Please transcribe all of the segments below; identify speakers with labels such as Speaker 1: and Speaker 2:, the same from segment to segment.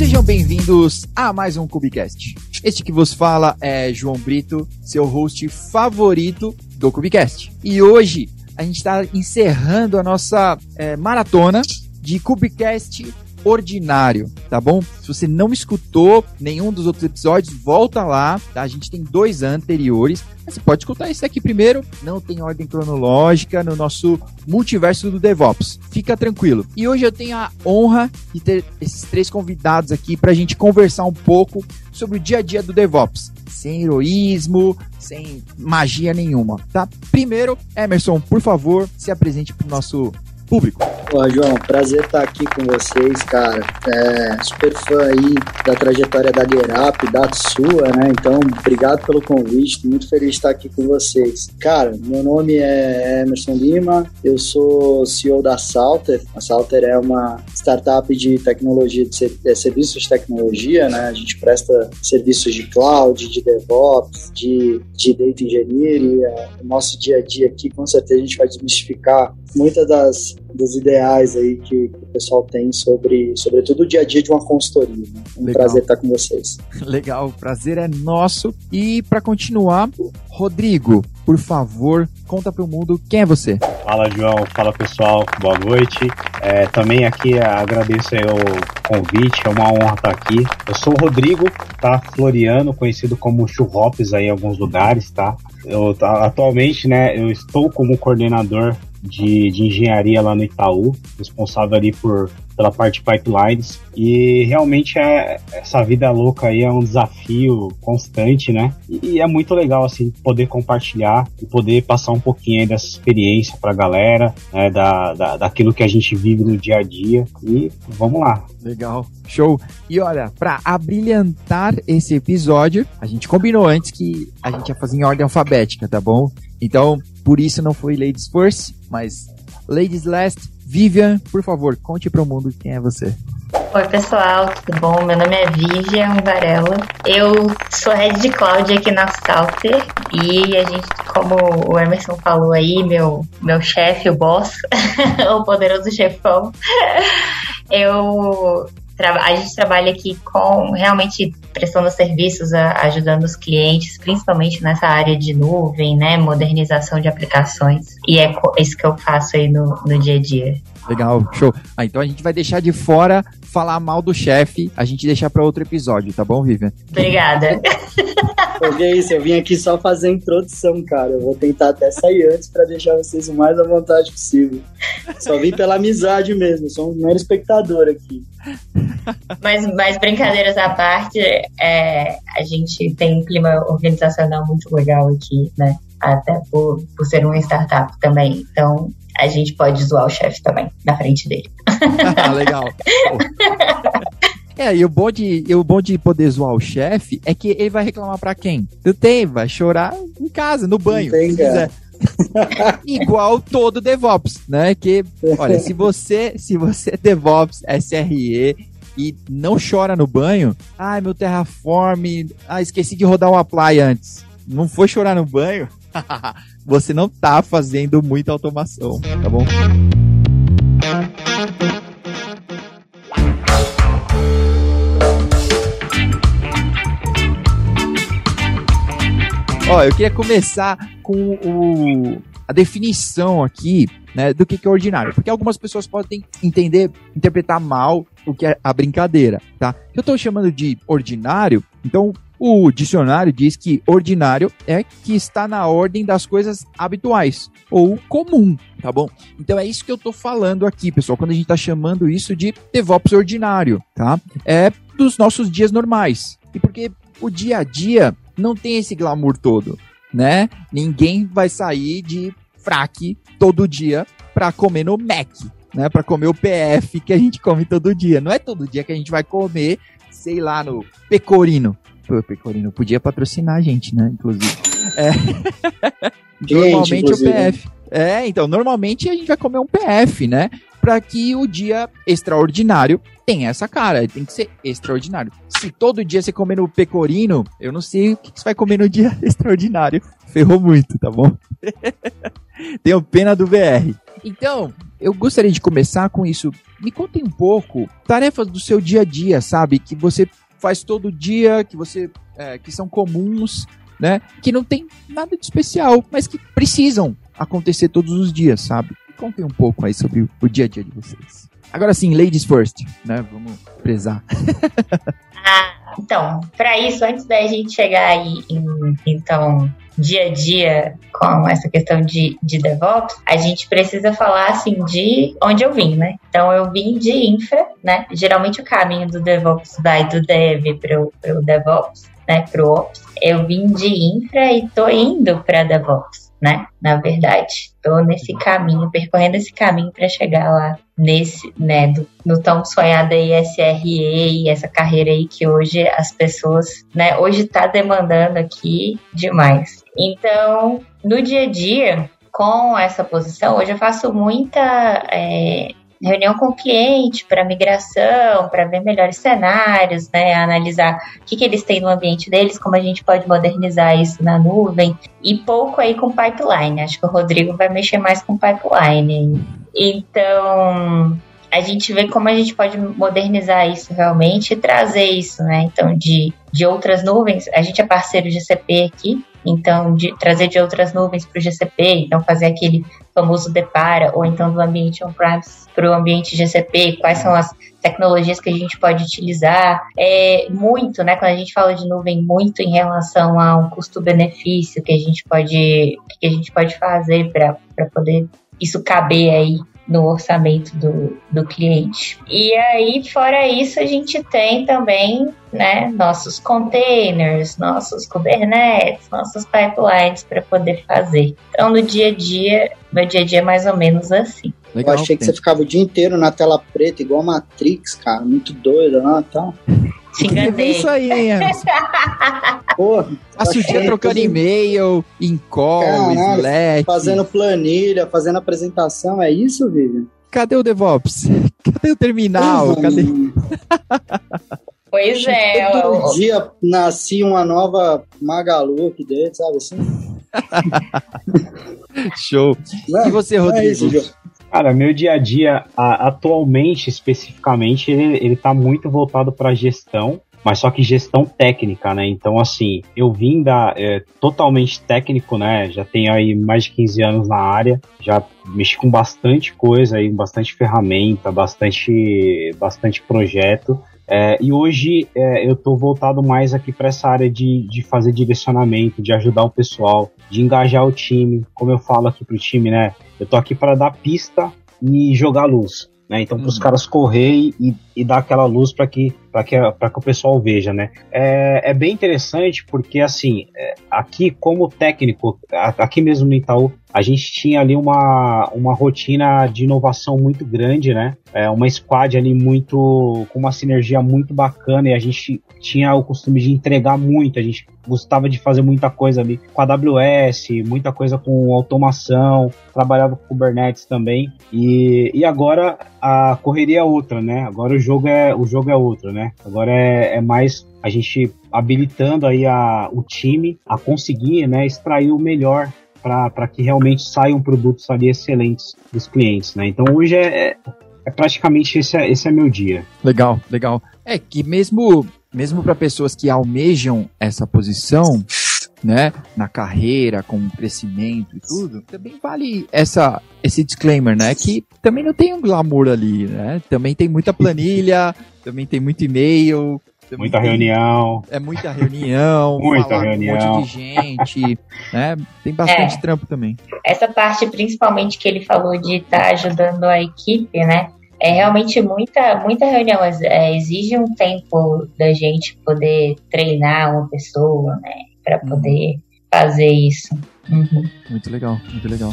Speaker 1: Sejam bem-vindos a mais um Cubicast. Este que vos fala é João Brito, seu host favorito do Cubicast. E hoje a gente está encerrando a nossa é, maratona de Cubicast ordinário, tá bom? Se você não escutou nenhum dos outros episódios, volta lá, tá? A gente tem dois anteriores. Você pode escutar esse aqui primeiro, não tem ordem cronológica no nosso multiverso do DevOps. Fica tranquilo. E hoje eu tenho a honra de ter esses três convidados aqui para a gente conversar um pouco sobre o dia a dia do DevOps. Sem heroísmo, sem magia nenhuma, tá? Primeiro, Emerson, por favor, se apresente para o nosso público.
Speaker 2: Pô, João, prazer estar aqui com vocês, cara. É, super fã aí da trajetória da Getup, da sua, né? Então, obrigado pelo convite, muito feliz de estar aqui com vocês. Cara, meu nome é Emerson Lima, eu sou CEO da Salter. A Salter é uma startup de tecnologia, de é, serviços de tecnologia, né? A gente presta serviços de cloud, de DevOps, de, de data engineering. O nosso dia a dia aqui, com certeza, a gente vai desmistificar muitas das, dos ideais aí que, que, o pessoal tem sobre, sobretudo o dia a dia de uma consultoria. Né? Um Legal. prazer estar com vocês.
Speaker 1: Legal, o prazer é nosso. E para continuar, Rodrigo, por favor, conta para o mundo quem é você.
Speaker 3: Fala, João. Fala, pessoal. Boa noite. É, também aqui agradeço o convite, é uma honra estar aqui. Eu sou o Rodrigo, tá? Floriano, conhecido como Churrops aí em alguns lugares, tá? Eu, atualmente, né, eu estou como coordenador de, de engenharia lá no Itaú, responsável ali por pela parte pipelines e realmente é essa vida louca aí é um desafio constante, né? E, é muito legal assim poder compartilhar e poder passar um pouquinho aí dessa experiência para a galera, né? Da, da, daquilo que a gente vive no dia a dia e vamos lá.
Speaker 1: Legal, show. E olha, para abrilhantar esse episódio, a gente combinou antes que a gente ia fazer em ordem alfabética, tá bom? Então, por isso não foi Ladies First, mas Ladies Last. Vivian, por favor, conte para o mundo quem é você.
Speaker 4: Oi, pessoal, tudo bom? Meu nome é Vivian Varela. Eu sou head de cloud aqui na Salter e a gente, como o Emerson falou aí, meu, meu chefe, o boss, o poderoso chefão, eu a gente trabalha aqui com realmente prestando serviços, ajudando os clientes, principalmente nessa área de nuvem, né, modernização de aplicações. E é isso que eu faço aí no, no dia a dia.
Speaker 1: Legal, show. Ah, então a gente vai deixar de fora falar mal do chefe, a gente deixar para outro episódio, tá bom, Vivian?
Speaker 4: Obrigada.
Speaker 2: Porque é isso, eu vim aqui só fazer a introdução, cara. Eu vou tentar até sair antes para deixar vocês o mais à vontade possível. Só vim pela amizade mesmo, sou um mero espectador aqui.
Speaker 4: Mas, mas brincadeiras à parte, é, a gente tem um clima organizacional muito legal aqui, né? Até por, por ser uma startup também. Então, a gente pode zoar o chefe também na frente dele.
Speaker 1: Legal. É, e o bom de, o bom de poder zoar o chefe é que ele vai reclamar para quem? Tu tem, vai chorar em casa, no banho, tem, se quiser. Igual todo DevOps, né? Que, olha, se você, se você é DevOps, SRE e não chora no banho, ai, meu Terraform, ah, esqueci de rodar o apply antes. Não foi chorar no banho? você não tá fazendo muita automação, tá bom? Ó, eu queria começar com o, a definição aqui né, do que, que é ordinário. Porque algumas pessoas podem entender, interpretar mal o que é a brincadeira, tá? Eu estou chamando de ordinário, então o dicionário diz que ordinário é que está na ordem das coisas habituais ou comum, tá bom? Então é isso que eu estou falando aqui, pessoal, quando a gente está chamando isso de DevOps ordinário, tá? É dos nossos dias normais. E porque o dia a dia não tem esse glamour todo, né? Ninguém vai sair de fraque todo dia para comer no Mac, né? Para comer o PF que a gente come todo dia. Não é todo dia que a gente vai comer, sei lá, no Pecorino. Pecorino podia patrocinar a gente, né? Inclusive. É. Normalmente o PF. É, então, normalmente a gente vai comer um PF, né? Para que o dia extraordinário tenha essa cara, tem que ser extraordinário. Se todo dia você comer no pecorino, eu não sei o que você vai comer no dia extraordinário. Ferrou muito, tá bom? Tenho pena do VR. Então, eu gostaria de começar com isso. Me contem um pouco tarefas do seu dia a dia, sabe? Que você faz todo dia, que você é, que são comuns, né? Que não tem nada de especial, mas que precisam acontecer todos os dias, sabe? Contem um pouco aí sobre o dia a dia de vocês. Agora sim, ladies first, né? Vamos prezar.
Speaker 4: ah, então, para isso, antes da gente chegar aí em, então, dia a dia com essa questão de, de DevOps, a gente precisa falar assim de onde eu vim, né? Então eu vim de infra, né? Geralmente o caminho do DevOps vai do Dev para o DevOps, né? Para o Ops. Eu vim de infra e tô indo para DevOps, né? Na verdade, tô nesse caminho, percorrendo esse caminho para chegar lá nesse, né, do, no tão sonhada ISRE e essa carreira aí que hoje as pessoas, né, hoje tá demandando aqui demais. Então, no dia a dia, com essa posição, hoje eu faço muita é, reunião com o cliente para migração, para ver melhores cenários, né, analisar o que, que eles têm no ambiente deles, como a gente pode modernizar isso na nuvem, e pouco aí com pipeline. Acho que o Rodrigo vai mexer mais com pipeline. Então, a gente vê como a gente pode modernizar isso realmente e trazer isso, né? Então, de, de outras nuvens, a gente é parceiro de GCP aqui, então de trazer de outras nuvens para o GCP, então fazer aquele famoso depara, ou então do ambiente on-premise para o ambiente GCP, quais são as tecnologias que a gente pode utilizar, é muito, né? Quando a gente fala de nuvem, muito em relação a um custo-benefício que a gente pode que a gente pode fazer para poder isso caber aí no orçamento do, do cliente. E aí, fora isso, a gente tem também né, nossos containers, nossos Kubernetes, nossos pipelines para poder fazer. Então, no dia a dia, meu dia a dia é mais ou menos assim.
Speaker 2: Legal, eu achei que você ficava o dia inteiro na tela preta, igual Matrix, cara, muito doido, não? Então.
Speaker 4: Te enganei.
Speaker 1: isso aí, hein, Porra. Passa o dia trocando e-mail, em call, Slack.
Speaker 2: Fazendo planilha, fazendo apresentação, é isso, Vivian?
Speaker 1: Cadê o DevOps? Cadê o terminal? Uhum. Cadê?
Speaker 4: Pois é.
Speaker 2: Todo eu... dia nascia uma nova Magalu aqui dentro, sabe assim?
Speaker 1: Show. Não, e você, Rodrigo? É isso,
Speaker 3: Cara, meu dia a dia, atualmente, especificamente, ele, ele tá muito voltado para gestão, mas só que gestão técnica, né? Então, assim, eu vim da é, totalmente técnico, né? Já tenho aí mais de 15 anos na área, já mexi com bastante coisa aí, bastante ferramenta, bastante, bastante projeto. É, e hoje é, eu estou voltado mais aqui para essa área de, de fazer direcionamento, de ajudar o pessoal, de engajar o time. Como eu falo aqui pro time, né? Eu tô aqui para dar pista e jogar luz. Né? Então, para os uhum. caras correr e, e dar aquela luz para que, que, que o pessoal veja. Né? É, é bem interessante porque, assim, é, aqui, como técnico, aqui mesmo no Itaú, a gente tinha ali uma, uma rotina de inovação muito grande, né? É, uma squad ali muito com uma sinergia muito bacana e a gente tinha o costume de entregar muito, a gente gostava de fazer muita coisa ali com a AWS, muita coisa com automação, trabalhava com Kubernetes também e, e agora a correria é outra, né? Agora o jogo é o jogo é outro, né? Agora é, é mais a gente habilitando aí a, o time a conseguir né, extrair o melhor para que realmente saiam produtos ali excelentes dos clientes, né? Então hoje é, é, é praticamente esse é, esse é meu dia.
Speaker 1: Legal, legal. É que mesmo mesmo para pessoas que almejam essa posição, né, na carreira, com crescimento e tudo, também vale essa esse disclaimer, né, que também não tem um glamour ali, né? Também tem muita planilha, também tem muito e-mail,
Speaker 3: muita reunião.
Speaker 1: É muita reunião.
Speaker 3: muita reunião.
Speaker 1: Um monte de gente, né? Tem bastante é, trampo também.
Speaker 4: Essa parte, principalmente, que ele falou de estar tá ajudando a equipe, né? É realmente muita, muita reunião. É, exige um tempo da gente poder treinar uma pessoa, né? Para uhum. poder uhum. fazer isso. Uhum.
Speaker 1: Muito legal, muito legal.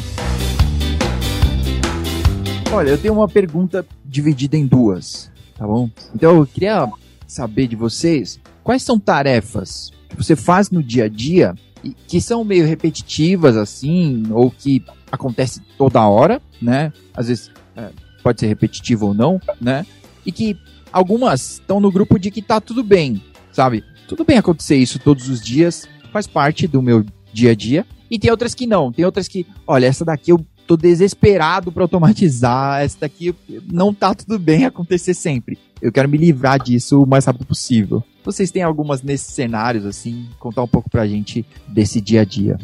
Speaker 1: Olha, eu tenho uma pergunta dividida em duas, tá bom? Então eu queria saber de vocês quais são tarefas que você faz no dia a dia e que são meio repetitivas assim, ou que acontece toda hora, né? Às vezes é, pode ser repetitivo ou não, né? E que algumas estão no grupo de que tá tudo bem, sabe? Tudo bem acontecer isso todos os dias, faz parte do meu dia a dia. E tem outras que não, tem outras que, olha, essa daqui eu tô desesperado para automatizar. Essa daqui não tá tudo bem acontecer sempre. Eu quero me livrar disso o mais rápido possível. Vocês têm algumas nesses cenários, assim, contar um pouco pra gente desse dia a dia.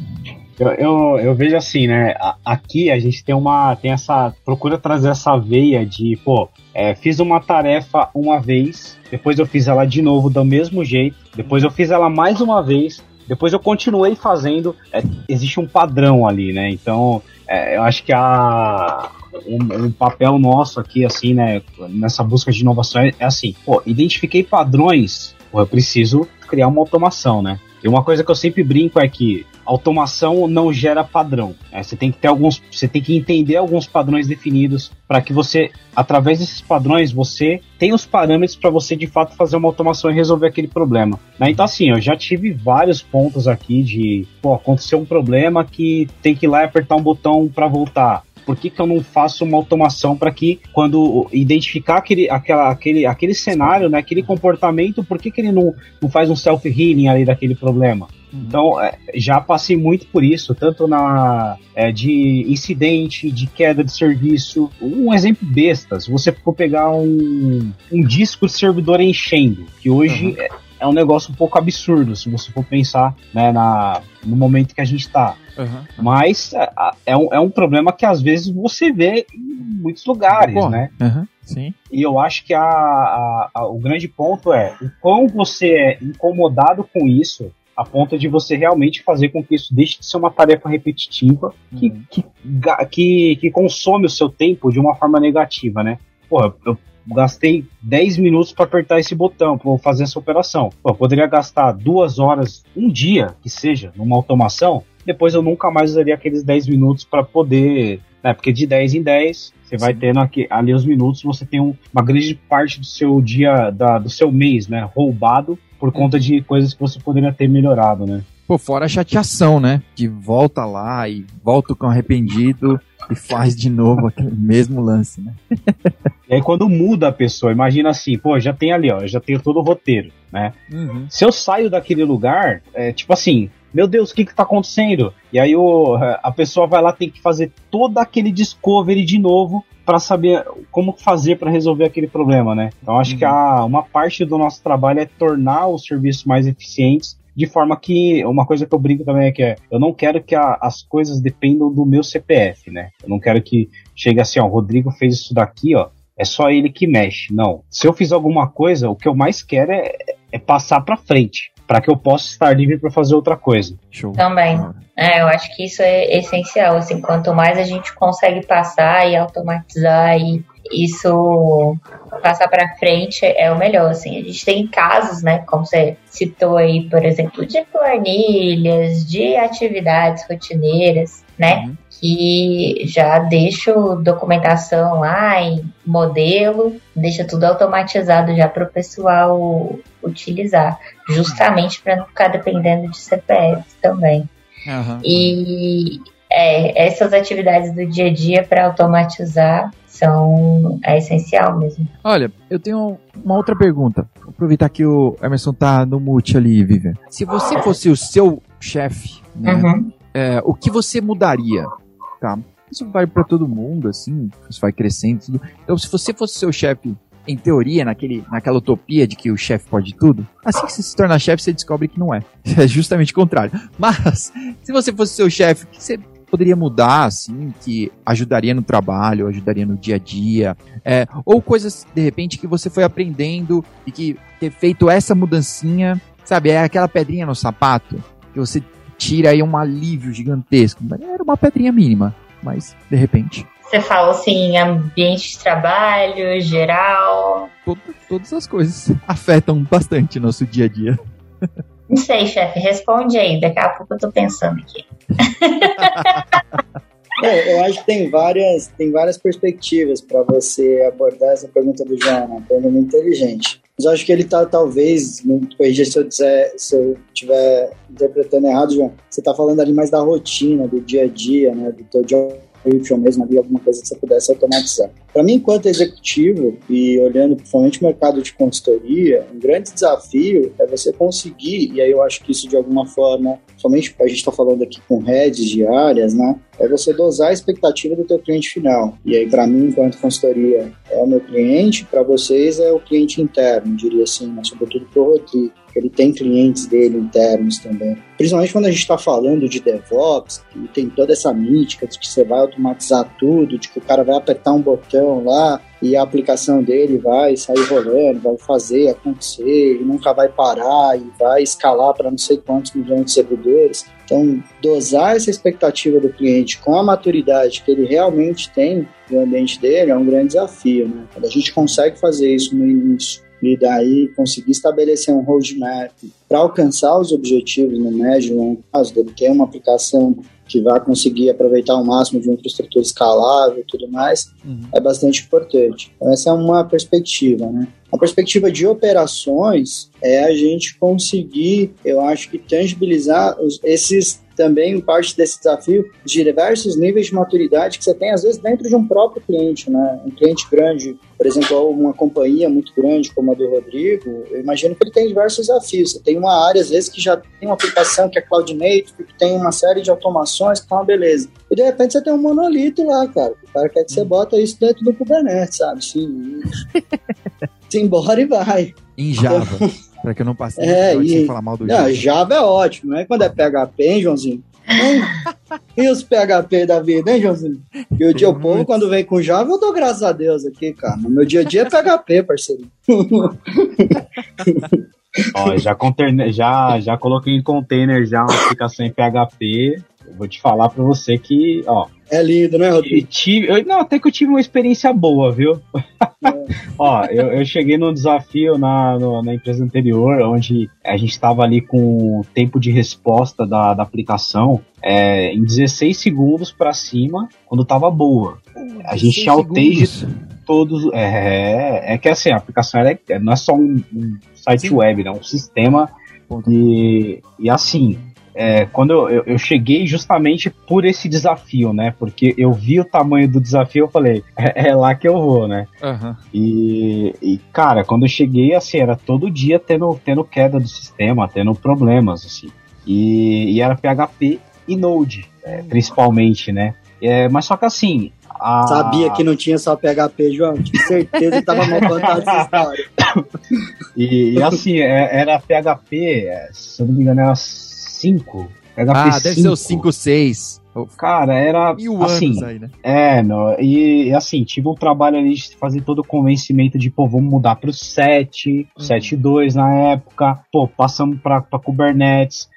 Speaker 3: Eu, eu, eu, vejo assim, né? Aqui a gente tem uma. tem essa. procura trazer essa veia de, pô, é, fiz uma tarefa uma vez, depois eu fiz ela de novo do mesmo jeito, depois eu fiz ela mais uma vez, depois eu continuei fazendo. É, existe um padrão ali, né? Então, é, eu acho que a. Um, um, papel nosso aqui, assim, né, nessa busca de inovação é, é assim, pô, identifiquei padrões, pô, eu preciso criar uma automação, né? E uma coisa que eu sempre brinco é que automação não gera padrão. É, você tem que ter alguns, você tem que entender alguns padrões definidos para que você, através desses padrões, você tenha os parâmetros para você de fato fazer uma automação e resolver aquele problema. Né? Então assim, eu já tive vários pontos aqui de, pô, aconteceu um problema que tem que ir lá e apertar um botão para voltar por que, que eu não faço uma automação para que, quando identificar aquele, aquela, aquele, aquele cenário, né, aquele comportamento, por que, que ele não, não faz um self-healing ali daquele problema? Uhum. Então, é, já passei muito por isso, tanto na é, de incidente, de queda de serviço. Um exemplo besta, se você for pegar um, um disco de servidor enchendo, que hoje uhum. é, é um negócio um pouco absurdo, se você for pensar né, na, no momento que a gente está. Uhum. Mas é, é, um, é um problema que às vezes você vê em muitos lugares, Pô, né?
Speaker 1: Uhum. Sim.
Speaker 3: E eu acho que a, a, a, o grande ponto é o quão você é incomodado com isso a ponto de você realmente fazer com que isso deixe de ser uma tarefa repetitiva que, uhum. que, que, que, consome o seu tempo de uma forma negativa, né? Porra, eu gastei 10 minutos para apertar esse botão, para fazer essa operação. Pô, eu poderia gastar duas horas, um dia, que seja, numa automação, depois eu nunca mais usaria aqueles 10 minutos para poder. Né, porque de 10 em 10, você vai tendo aqui, ali os minutos, você tem um, uma grande parte do seu dia, da, do seu mês, né, roubado por conta de coisas que você poderia ter melhorado, né?
Speaker 1: Pô, fora a chateação, né? De volta lá e volta com arrependido e faz de novo aquele mesmo lance, né?
Speaker 3: e aí quando muda a pessoa, imagina assim, pô, já tem ali, ó, já tenho todo o roteiro, né? Uhum. Se eu saio daquele lugar, é, tipo assim, meu Deus, o que que tá acontecendo? E aí o, a pessoa vai lá, tem que fazer todo aquele discovery de novo para saber como fazer para resolver aquele problema, né? Então acho uhum. que a, uma parte do nosso trabalho é tornar os serviços mais eficientes de forma que uma coisa que eu brinco também é que é, eu não quero que a, as coisas dependam do meu CPF, né? Eu não quero que chegue assim, ó, o Rodrigo fez isso daqui, ó, é só ele que mexe. Não. Se eu fizer alguma coisa, o que eu mais quero é, é passar para frente para que eu possa estar livre para fazer outra coisa.
Speaker 4: Show. Também. É, eu acho que isso é essencial. Assim, quanto mais a gente consegue passar e automatizar e isso passar para frente é o melhor. Assim, a gente tem casos, né, como você citou aí, por exemplo, de planilhas, de atividades rotineiras, né, uhum. que já deixo documentação lá em modelo, deixa tudo automatizado já para o pessoal utilizar, justamente para não ficar dependendo de CPF também. Uhum. E é, essas atividades do dia a dia para automatizar são é essencial mesmo.
Speaker 1: Olha, eu tenho uma outra pergunta. Vou aproveitar que o Emerson tá no mute ali, Vivian. Se você fosse o seu chefe, né, uhum. é, o que você mudaria? Tá? Isso vai para todo mundo, assim, isso vai crescendo. Tudo. Então, se você fosse seu chefe em teoria, naquele, naquela utopia de que o chefe pode tudo, assim que você se torna chefe, você descobre que não é. É justamente o contrário. Mas, se você fosse seu chefe, o que você poderia mudar, assim, que ajudaria no trabalho, ajudaria no dia a dia, é, ou coisas, de repente, que você foi aprendendo e que ter feito essa mudancinha, sabe, é aquela pedrinha no sapato, que você tira aí um alívio gigantesco. Era uma pedrinha mínima, mas de repente.
Speaker 4: Você fala assim, ambiente de trabalho, geral.
Speaker 1: Todo, todas as coisas afetam bastante nosso dia a dia.
Speaker 4: Não sei, chefe, responde aí, daqui a pouco eu tô pensando aqui.
Speaker 2: É, eu acho que tem várias, tem várias perspectivas para você abordar essa pergunta do João, uma pergunta inteligente. Mas eu acho que ele está, talvez, me corrija se eu se eu estiver interpretando errado, João, você está falando ali mais da rotina, do dia a dia, né, do teu job mesmo ali, alguma coisa que você pudesse automatizar. Para mim, enquanto executivo e olhando principalmente o mercado de consultoria, um grande desafio é você conseguir, e aí eu acho que isso de alguma forma, somente a gente está falando aqui com redes diárias, né? É você dosar a expectativa do teu cliente final. E aí, para mim, enquanto consultoria, é o meu cliente, para vocês é o cliente interno, diria assim, mas sobretudo para o Rodrigo ele tem clientes dele internos também. Principalmente quando a gente está falando de DevOps, que tem toda essa mítica de que você vai automatizar tudo, de que o cara vai apertar um botão lá e a aplicação dele vai sair rolando, vai fazer acontecer, ele nunca vai parar e vai escalar para não sei quantos milhões de servidores. Então, dosar essa expectativa do cliente com a maturidade que ele realmente tem no ambiente dele é um grande desafio. Né? Quando a gente consegue fazer isso no início e daí conseguir estabelecer um roadmap para alcançar os objetivos no médio e longo prazo, dele ter uma aplicação que vai conseguir aproveitar o máximo de uma infraestrutura escalável e tudo mais, uhum. é bastante importante. Então, essa é uma perspectiva, né? A perspectiva de operações é a gente conseguir, eu acho que tangibilizar os, esses também parte desse desafio de diversos níveis de maturidade que você tem, às vezes, dentro de um próprio cliente, né? Um cliente grande, por exemplo, uma companhia muito grande como a do Rodrigo, eu imagino que ele tem diversos desafios. Você tem uma área, às vezes, que já tem uma aplicação que é cloud native, que tem uma série de automações que tá uma beleza. E, de repente, você tem um monolito lá, cara. O cara quer que você bota isso dentro do Kubernetes, sabe? Sim. embora e vai.
Speaker 1: Em Java. Pra que eu não passe
Speaker 2: é, e, sem falar mal do Java. Java é ótimo, né? Quando é PHP, hein, Joãozinho? e os PHP da vida, hein, Joãozinho? E o dia o povo, quando vem com Java, eu dou graças a Deus aqui, cara. No meu dia a dia é PHP, parceiro.
Speaker 3: Ó, já, já, já coloquei em container já uma aplicação em PHP. Eu vou te falar pra você que, ó,
Speaker 2: é lindo, né, Rodrigo?
Speaker 3: Tive, eu, não, até que eu tive uma experiência boa, viu? É. Ó, eu, eu, cheguei num desafio na, no, na empresa anterior, onde a gente estava ali com o tempo de resposta da, da aplicação é, em 16 segundos para cima, quando estava boa. A gente tinha outage todos. É, é que assim, a aplicação é, não é só um, um site Sim. web, né? É um sistema. E, e assim, é, quando eu, eu, cheguei justamente por esse desafio, né? Porque eu vi o tamanho do desafio, eu falei, é, é lá que eu vou, né? Uhum. E, e, cara, quando eu cheguei, assim, era todo dia tendo, tendo queda do sistema, tendo problemas, assim. E, e era PHP e Node, é, principalmente, né? É, mas só que assim.
Speaker 2: A... Sabia que não tinha só PHP, João. Tinha certeza que tava mal contado essa história.
Speaker 3: e, e, assim, é, era PHP, se eu não me engano, era 5.
Speaker 1: PHP ah, 5. deve ser o 5, 6.
Speaker 3: Cara, era Mil assim, aí, né? É, no, e assim, tive um trabalho ali de fazer todo o convencimento de, pô, vamos mudar pro 7, uhum. 7.2 na época, pô, passamos pra, pra Kubernetes,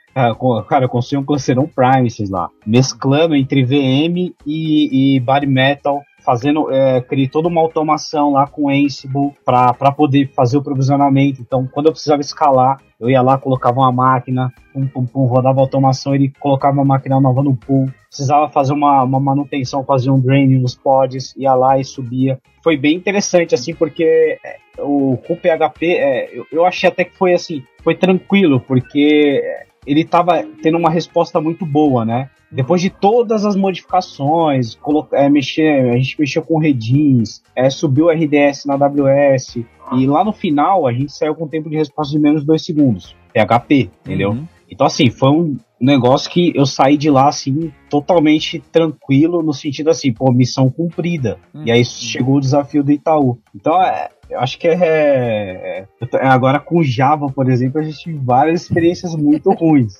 Speaker 3: cara, eu construí um cluster on-premises lá, mesclando entre VM e, e Body Metal, fazendo, é, criei toda uma automação lá com Ansible para poder fazer o provisionamento. Então, quando eu precisava escalar, eu ia lá, colocava uma máquina, pum, pum, pum, rodava a automação, ele colocava uma máquina nova no pool. Precisava fazer uma, uma manutenção, fazer um draining nos pods, ia lá e subia. Foi bem interessante, assim, porque é, o, com o PHP, é, eu, eu achei até que foi assim, foi tranquilo, porque ele estava tendo uma resposta muito boa, né? Depois de todas as modificações, é, mexer, a gente mexeu com Redis, é, subiu o RDS na AWS, e lá no final a gente saiu com um tempo de resposta de menos de 2 segundos. PHP, entendeu? Uhum. Então, assim, foi um negócio que eu saí de lá, assim, totalmente tranquilo, no sentido assim, pô, missão cumprida. Uhum. E aí chegou o desafio do Itaú. Então, é, eu acho que é, é, Agora com Java, por exemplo, a gente tem várias experiências muito ruins.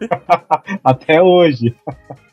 Speaker 3: Até hoje.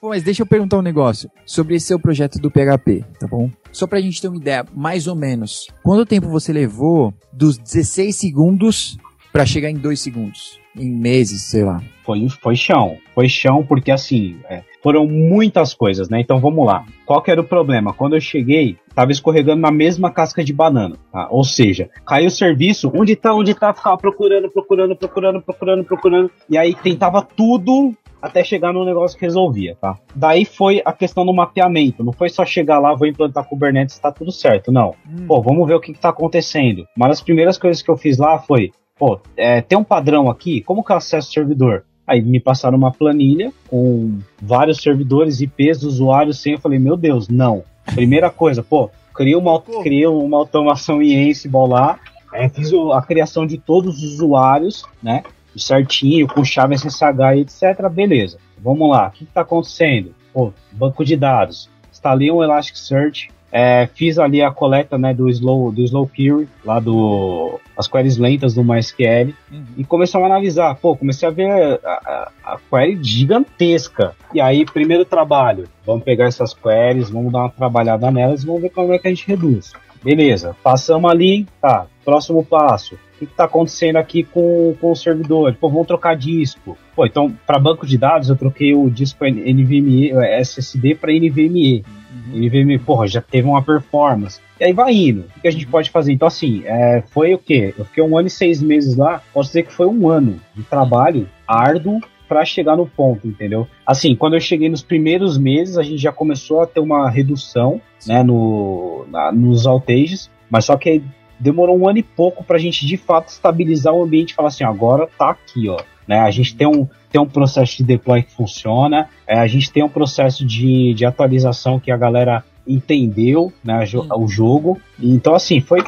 Speaker 1: Bom, mas deixa eu perguntar um negócio sobre esse seu projeto do PHP, tá bom? Só pra gente ter uma ideia, mais ou menos, quanto tempo você levou dos 16 segundos para chegar em 2 segundos? Em meses, sei lá.
Speaker 3: Foi, foi chão. Foi chão porque, assim, é, foram muitas coisas, né? Então vamos lá. Qual que era o problema? Quando eu cheguei, tava escorregando na mesma casca de banana. Tá? Ou seja, caiu o serviço, onde tá, onde tá, ficava procurando, procurando, procurando, procurando, procurando. E aí tentava tudo até chegar no negócio que resolvia, tá? Daí foi a questão do mapeamento. Não foi só chegar lá, vou implantar Kubernetes, tá tudo certo. Não. Hum. Pô, vamos ver o que, que tá acontecendo. Uma das primeiras coisas que eu fiz lá foi, pô, é, tem um padrão aqui, como que eu acesso o servidor? Aí me passaram uma planilha com vários servidores, IPs, usuários, sem. Eu falei, meu Deus, não. Primeira coisa, pô, criei uma, criei uma automação em Ansible lá, é, fiz a criação de todos os usuários, né? Certinho, com chave SSH e etc. Beleza. Vamos lá. O que está acontecendo? Pô, banco de dados. Instalei um Elasticsearch, é, fiz ali a coleta né, do slow do slow query lá do as queries lentas do MySQL uhum. e começamos a analisar. Pô, comecei a ver a, a, a, query gigantesca. E aí, primeiro trabalho, vamos pegar essas queries, vamos dar uma trabalhada nelas e vamos ver como é que a gente reduz. Beleza, passamos ali, tá. Próximo passo. O que está acontecendo aqui com, com o servidor? Pô, vamos trocar disco. Pô, então, para banco de dados, eu troquei o disco NVMe, SSD para NVMe. Uhum. NVMe, porra, já teve uma performance. E aí vai indo. O que a gente uhum. pode fazer? Então, assim, é, foi o quê? Eu fiquei um ano e seis meses lá. Posso dizer que foi um ano de trabalho árduo para chegar no ponto, entendeu? Assim, quando eu cheguei nos primeiros meses, a gente já começou a ter uma redução, né, no, na, nos outages, mas só que demorou um ano e pouco para a gente de fato estabilizar o ambiente e falar assim, agora tá aqui, ó. Né? A gente tem um, tem um processo de deploy que funciona, é, a gente tem um processo de, de atualização que a galera entendeu né, o jogo. Então, assim, foi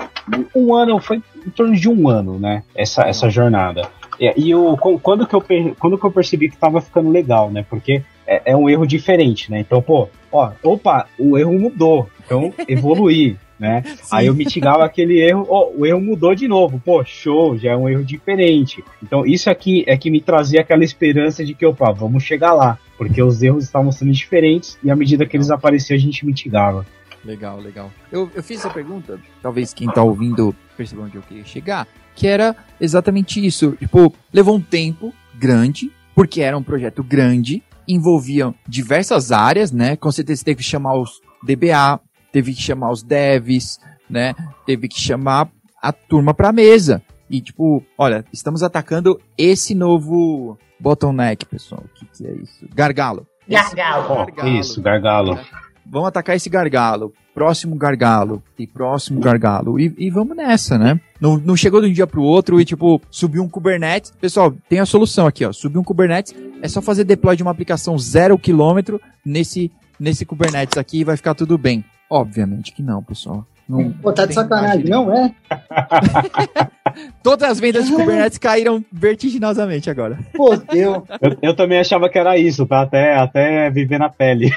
Speaker 3: um ano, foi em torno de um ano, né? Essa, essa jornada. E, e eu, quando, que eu, quando que eu percebi que tava ficando legal, né? Porque é, é, um erro diferente, né? Então, pô, ó, opa, o erro mudou, então evoluir. Né? Aí eu mitigava aquele erro, oh, o erro mudou de novo, pô, show, já é um erro diferente. Então isso aqui é que me trazia aquela esperança de que, opa, vamos chegar lá, porque os erros estavam sendo diferentes e à medida que eles apareciam a gente mitigava.
Speaker 1: Legal, legal. Eu, eu fiz essa pergunta, talvez quem tá ouvindo perceba onde eu queria chegar, que era exatamente isso. Tipo, levou um tempo grande, porque era um projeto grande, envolviam diversas áreas, né? Com certeza teve que chamar os DBA, teve que chamar os devs, né? Teve que chamar a turma pra mesa. E tipo, olha, estamos atacando esse novo bottleneck, pessoal. O que, que é isso? Gargalo.
Speaker 4: Gargalo.
Speaker 3: gargalo. Isso, gargalo.
Speaker 1: Vamos atacar esse gargalo próximo gargalo e próximo gargalo e, e vamos nessa, né? Não, não chegou de um dia pro outro e tipo, subiu um Kubernetes. Pessoal, tem a solução aqui, ó. Subir um Kubernetes é só fazer deploy de uma aplicação zero quilômetro nesse, nesse Kubernetes aqui e vai ficar tudo bem. Obviamente que não, pessoal. Não,
Speaker 2: Pô, tá de sacanagem, não é?
Speaker 1: Todas as vendas de Kubernetes caíram vertiginosamente agora.
Speaker 2: Pô, deu.
Speaker 3: Eu, eu, também achava que era isso, tá? Até, até viver na pele.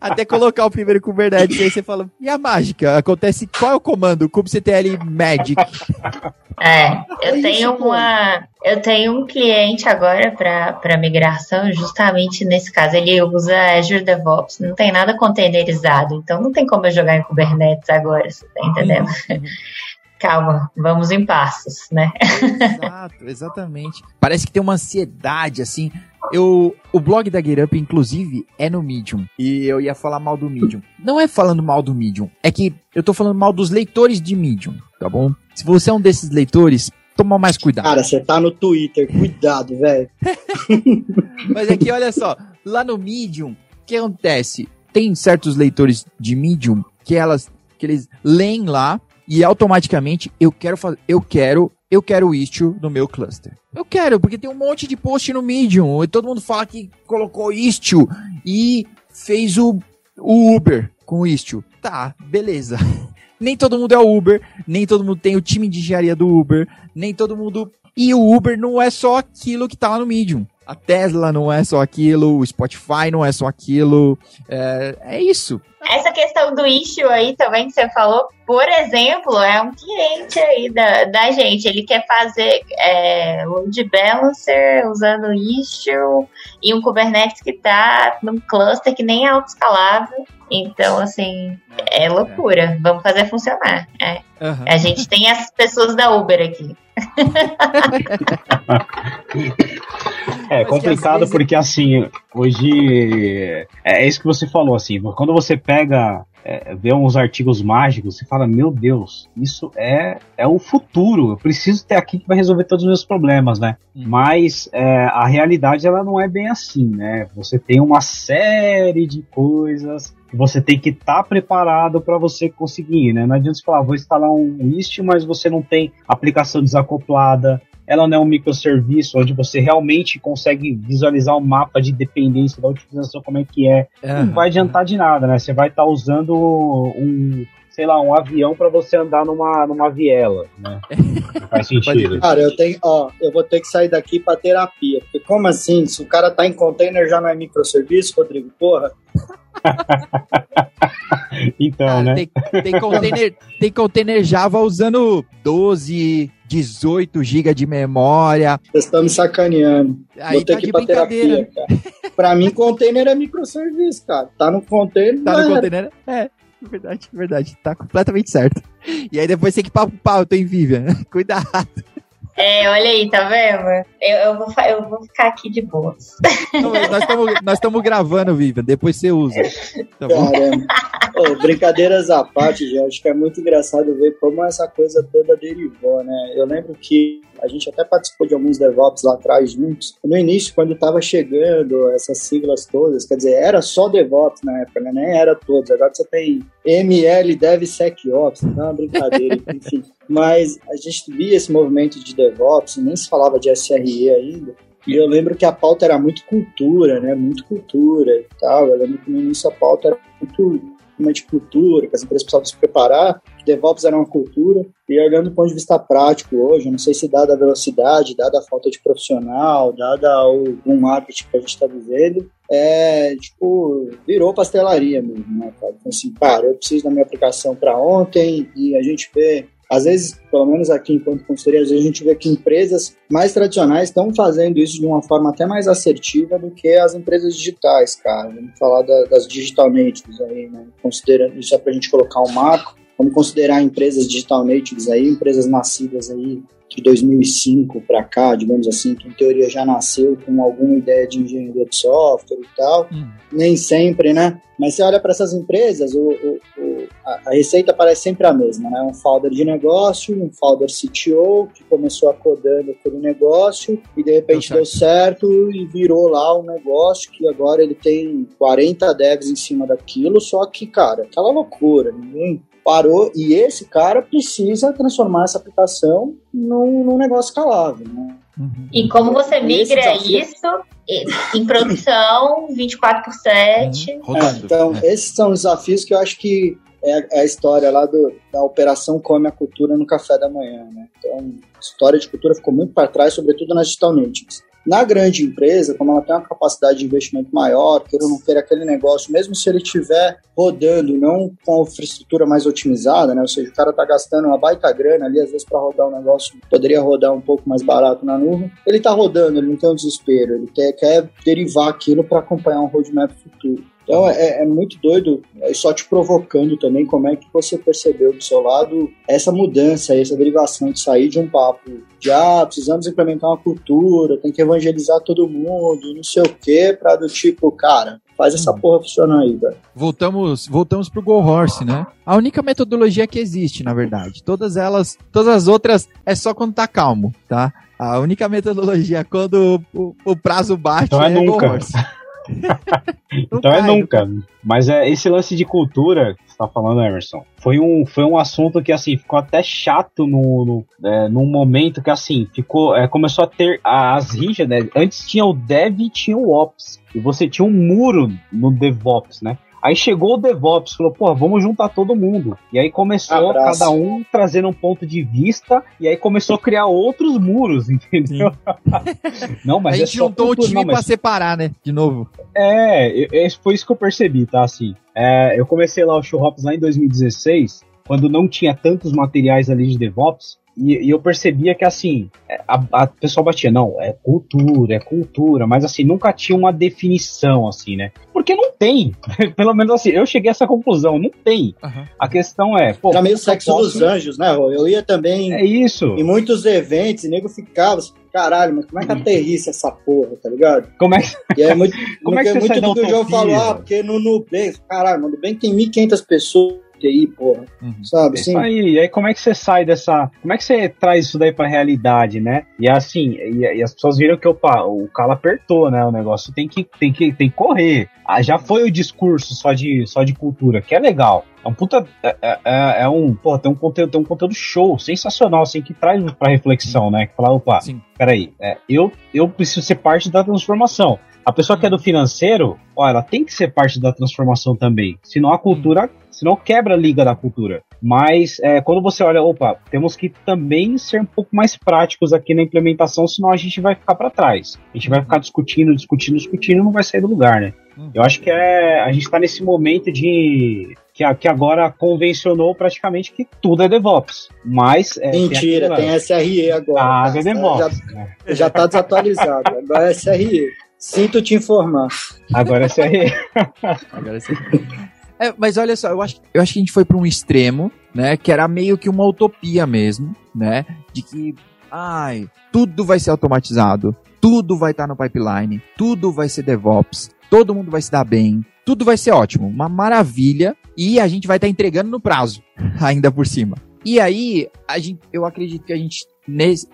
Speaker 1: Até colocar o primeiro Kubernetes, aí você fala, e a mágica? Acontece, qual é o comando? kubectl magic.
Speaker 4: É, eu é tenho uma, eu tenho um cliente agora para migração, justamente nesse caso, ele usa Azure DevOps, não tem nada containerizado, então não tem como eu jogar em Kubernetes agora, você tá entendendo? Uhum. calma, vamos em passos, né?
Speaker 1: Exato, exatamente. Parece que tem uma ansiedade, assim. Eu, o blog da GetUp, inclusive, é no Medium. E eu ia falar mal do Medium. Não é falando mal do Medium, é que eu tô falando mal dos leitores de Medium, tá bom? Se você é um desses leitores, toma mais cuidado.
Speaker 2: Cara, você tá no Twitter, cuidado, velho.
Speaker 1: Mas é que olha só, lá no Medium, o que acontece? Tem certos leitores de Medium que elas que eles leem lá e automaticamente eu quero fazer, eu quero, eu quero o Istio no meu cluster. Eu quero, porque tem um monte de post no Medium, e todo mundo fala que colocou Istio e fez o, o Uber com o Istio. Tá, beleza. nem todo mundo é o Uber, nem todo mundo tem o time de engenharia do Uber, nem todo mundo. E o Uber não é só aquilo que tá lá no Medium. A Tesla não é só aquilo, o Spotify não é só aquilo. É, é isso.
Speaker 4: Essa questão do issue aí também que você falou, por exemplo, é um cliente aí da, da gente. Ele quer fazer é, load balancer usando issue e um Kubernetes que está num cluster que nem é autoescalável. Então, assim, é loucura. Vamos fazer funcionar. É. Uhum. A gente tem as pessoas da Uber aqui.
Speaker 3: é complicado porque assim, hoje é isso que você falou assim, quando você pega é, vê uns artigos mágicos, você fala, meu Deus, isso é, é o futuro, eu preciso ter aqui que vai resolver todos os meus problemas, né? Hum. Mas é, a realidade ela não é bem assim, né? Você tem uma série de coisas que você tem que estar tá preparado para você conseguir, né? Não adianta você falar, vou instalar um Istio, mas você não tem aplicação desacoplada, ela não é um microserviço onde você realmente consegue visualizar o mapa de dependência da utilização, como é que é. Uhum. Não vai adiantar de nada, né? Você vai estar tá usando um, sei lá, um avião para você andar numa, numa viela, né? Não faz sentido.
Speaker 2: Cara, eu tenho, ó, eu vou ter que sair daqui para terapia. Porque como assim? Se o cara tá em container já não é microserviço, Rodrigo? Porra.
Speaker 3: então, ah, né?
Speaker 1: Tem, tem, container, tem container Java usando 12, 18 GB de memória.
Speaker 2: Vocês estão me sacaneando. Aí Vou ter tá que ir pra terapia, cara. pra mim, container é microserviço, cara. Tá no container.
Speaker 1: Tá no container? É. Verdade, verdade. Tá completamente certo. E aí depois tem que ir pra pau, tem Vivian. Cuidado.
Speaker 4: É, olha aí, tá vendo? Eu, eu, vou, eu vou ficar aqui de boa.
Speaker 1: nós estamos gravando, Vivian, depois você usa.
Speaker 2: Tá Caramba. oh, brincadeiras à parte, já acho que é muito engraçado ver como essa coisa toda derivou, né? Eu lembro que a gente até participou de alguns DevOps lá atrás juntos. No início, quando estava chegando essas siglas todas, quer dizer, era só DevOps na época, né? Nem era todos. Agora você tem ML, DevSecOps, não é uma brincadeira, enfim. Mas a gente via esse movimento de DevOps, nem se falava de SRE ainda. E eu lembro que a pauta era muito cultura, né? Muito cultura e tal. Eu lembro que no início a pauta era muito uma de cultura, que as empresas precisavam se preparar, que DevOps era uma cultura. E olhando do ponto de vista prático hoje, não sei se dada a velocidade, dada a falta de profissional, dada o boom marketing que a gente está vivendo, é, tipo, virou pastelaria mesmo, né, cara? Então, assim, cara, eu preciso da minha aplicação para ontem e a gente vê às vezes, pelo menos aqui enquanto consultoria, às vezes a gente vê que empresas mais tradicionais estão fazendo isso de uma forma até mais assertiva do que as empresas digitais, cara. Vamos falar da, das digital natives aí, né? Considerando isso é para a gente colocar um marco. Vamos considerar empresas digital natives aí, empresas nascidas aí de 2005 para cá, digamos assim, que em teoria já nasceu com alguma ideia de engenharia de software e tal. Hum. Nem sempre, né? Mas você olha para essas empresas, o, o, o, a, receita parece sempre a mesma, né? Um founder de negócio, um founder CTO que começou a codando aquele negócio e de repente deu certo e virou lá um negócio que agora ele tem 40 devs em cima daquilo, só que, cara, aquela loucura, ninguém parou e esse cara precisa transformar essa aplicação num, num negócio escalável, né?
Speaker 4: Uhum. E como você migra isso em produção 24 por 7?
Speaker 2: Uhum. É, então, é. esses são os desafios que eu acho que é, a história lá do, da operação Come a Cultura no café da manhã. Né? Então, a história de cultura ficou muito para trás, sobretudo nas digital natives. Na grande empresa, como ela tem uma capacidade de investimento maior, queira ou não queira aquele negócio, mesmo se ele estiver rodando não com a infraestrutura mais otimizada, né? Ou seja, o cara está gastando uma baita grana ali, às vezes para rodar um negócio, poderia rodar um pouco mais barato na nuvem. Ele está rodando, ele não tem um desespero, ele quer, quer derivar aquilo para acompanhar um roadmap futuro. Então é, é, muito doido, é só te provocando também como é que você percebeu do seu lado essa mudança, essa derivação de sair de um papo de ah, precisamos implementar uma cultura, tem que evangelizar todo mundo, não sei o quê, para do tipo, cara, faz essa hum. porra funcionar aí, velho.
Speaker 1: Voltamos, voltamos pro Go Horse, né? A única metodologia que existe, na verdade. Todas elas, todas as outras é só quando tá calmo, tá? A única metodologia é quando o, o prazo bate
Speaker 3: então é, é Go Horse. então é nunca. Mas é esse lance de cultura que você tá falando, Emerson, foi um, foi um assunto que assim ficou até chato no, no é, num momento que assim ficou é, começou a ter as rixas, né? Antes tinha o Dev e tinha o Ops. E você tinha um muro no DevOps, né? Aí chegou o DevOps, falou, pô, vamos juntar todo mundo. E aí começou Abraço. cada um trazendo um ponto de vista, e aí começou a criar outros muros, entendeu?
Speaker 1: não, mas a gente é juntou o time não, mas... pra separar, né? De novo.
Speaker 3: É, foi isso que eu percebi, tá? Assim, é, eu comecei lá o Show Hops lá em 2016, quando não tinha tantos materiais ali de DevOps, e, e, eu percebia que assim, é, a, a pessoa batia, não, é cultura, é cultura, mas assim, nunca tinha uma definição, assim, né? Porque não tem. Pelo menos assim, eu cheguei a essa conclusão, não tem. Uhum. A questão é.
Speaker 2: Pô, Era meio sexo posso... dos anjos, né? Eu ia também.
Speaker 3: É isso.
Speaker 2: Em muitos eventos, e nego ficava assim, caralho, mas como é que aterrissa essa porra, tá ligado?
Speaker 3: Como é que.
Speaker 2: E é muito, como é que é muito do que o João falou, ah, porque no Nubank, caralho, no Nubank tem 1.500 pessoas TI, porra. Uhum. Sabe? Sim.
Speaker 3: Aí, e aí, como é que você sai dessa. Como é que você traz isso daí pra realidade, né? E assim, e, e as pessoas viram que opa, o calo apertou, né? O negócio tem que, tem que, tem que correr. Ah, já foi o discurso só de, só de cultura, que é legal. É um puta. É, é, é, é um. Pô, tem um conteúdo, tem um conteúdo show, sensacional, assim, que traz pra reflexão, né? Que fala, opa, Sim. peraí, é, eu, eu preciso ser parte da transformação. A pessoa que é do financeiro, ó, ela tem que ser parte da transformação também. Senão a cultura, senão quebra a liga da cultura. Mas é, quando você olha, opa, temos que também ser um pouco mais práticos aqui na implementação, senão a gente vai ficar para trás. A gente vai ficar discutindo, discutindo, discutindo, e não vai sair do lugar, né? Eu acho que é, a gente está nesse momento de que, que agora convencionou praticamente que tudo é DevOps. Mas. É,
Speaker 2: Mentira, tem, tem SRE agora.
Speaker 3: Ah, é DevOps.
Speaker 2: Já, já tá desatualizado. Agora é SRE. Sinto te informar.
Speaker 3: Agora é SRE.
Speaker 1: agora é SRE. É, mas olha só, eu acho, eu acho que a gente foi para um extremo, né? Que era meio que uma utopia mesmo, né? De que, ai, tudo vai ser automatizado, tudo vai estar tá no pipeline, tudo vai ser DevOps, todo mundo vai se dar bem, tudo vai ser ótimo, uma maravilha, e a gente vai estar tá entregando no prazo, ainda por cima. E aí, a gente, eu acredito que a gente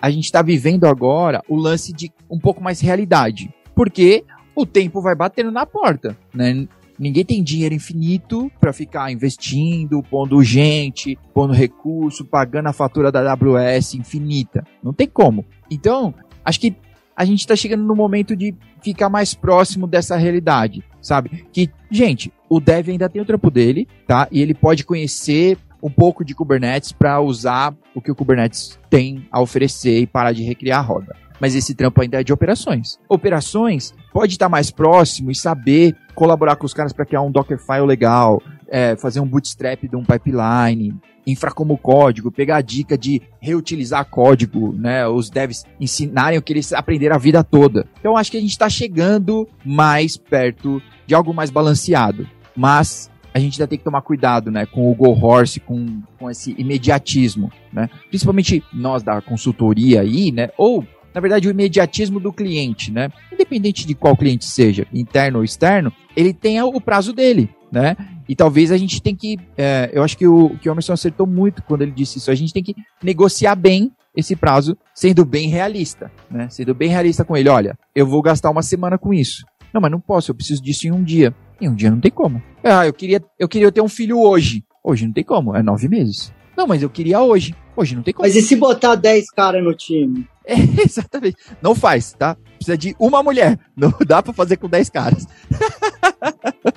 Speaker 1: a gente está vivendo agora o lance de um pouco mais realidade, porque o tempo vai batendo na porta, né? Ninguém tem dinheiro infinito para ficar investindo, pondo gente, pondo recurso, pagando a fatura da AWS infinita. Não tem como. Então, acho que a gente está chegando no momento de ficar mais próximo dessa realidade, sabe? Que, gente, o dev ainda tem o trampo dele, tá? E ele pode conhecer um pouco de Kubernetes para usar o que o Kubernetes tem a oferecer e parar de recriar a roda. Mas esse trampo ainda é de operações. Operações pode estar mais próximo e saber colaborar com os caras para criar um Dockerfile legal, é, fazer um bootstrap de um pipeline, infra como código, pegar a dica de reutilizar código, né? Os devs ensinarem o que eles aprenderam a vida toda. Então acho que a gente está chegando mais perto de algo mais balanceado. Mas a gente ainda tem que tomar cuidado, né, com o Go Horse, com, com esse imediatismo, né? Principalmente nós da consultoria aí, né? Ou na verdade, o imediatismo do cliente, né? Independente de qual cliente seja, interno ou externo, ele tem o prazo dele, né? E talvez a gente tem que, é, eu acho que o, que o Emerson acertou muito quando ele disse isso, a gente tem que negociar bem esse prazo, sendo bem realista, né? Sendo bem realista com ele, olha, eu vou gastar uma semana com isso. Não, mas não posso, eu preciso disso em um dia. Em um dia não tem como. Ah, eu queria, eu queria ter um filho hoje. Hoje não tem como, é nove meses. Não, mas eu queria hoje. Hoje não tem como.
Speaker 2: Mas e se botar dez caras no time?
Speaker 1: É, exatamente. Não faz, tá? Precisa de uma mulher. Não dá para fazer com 10 caras.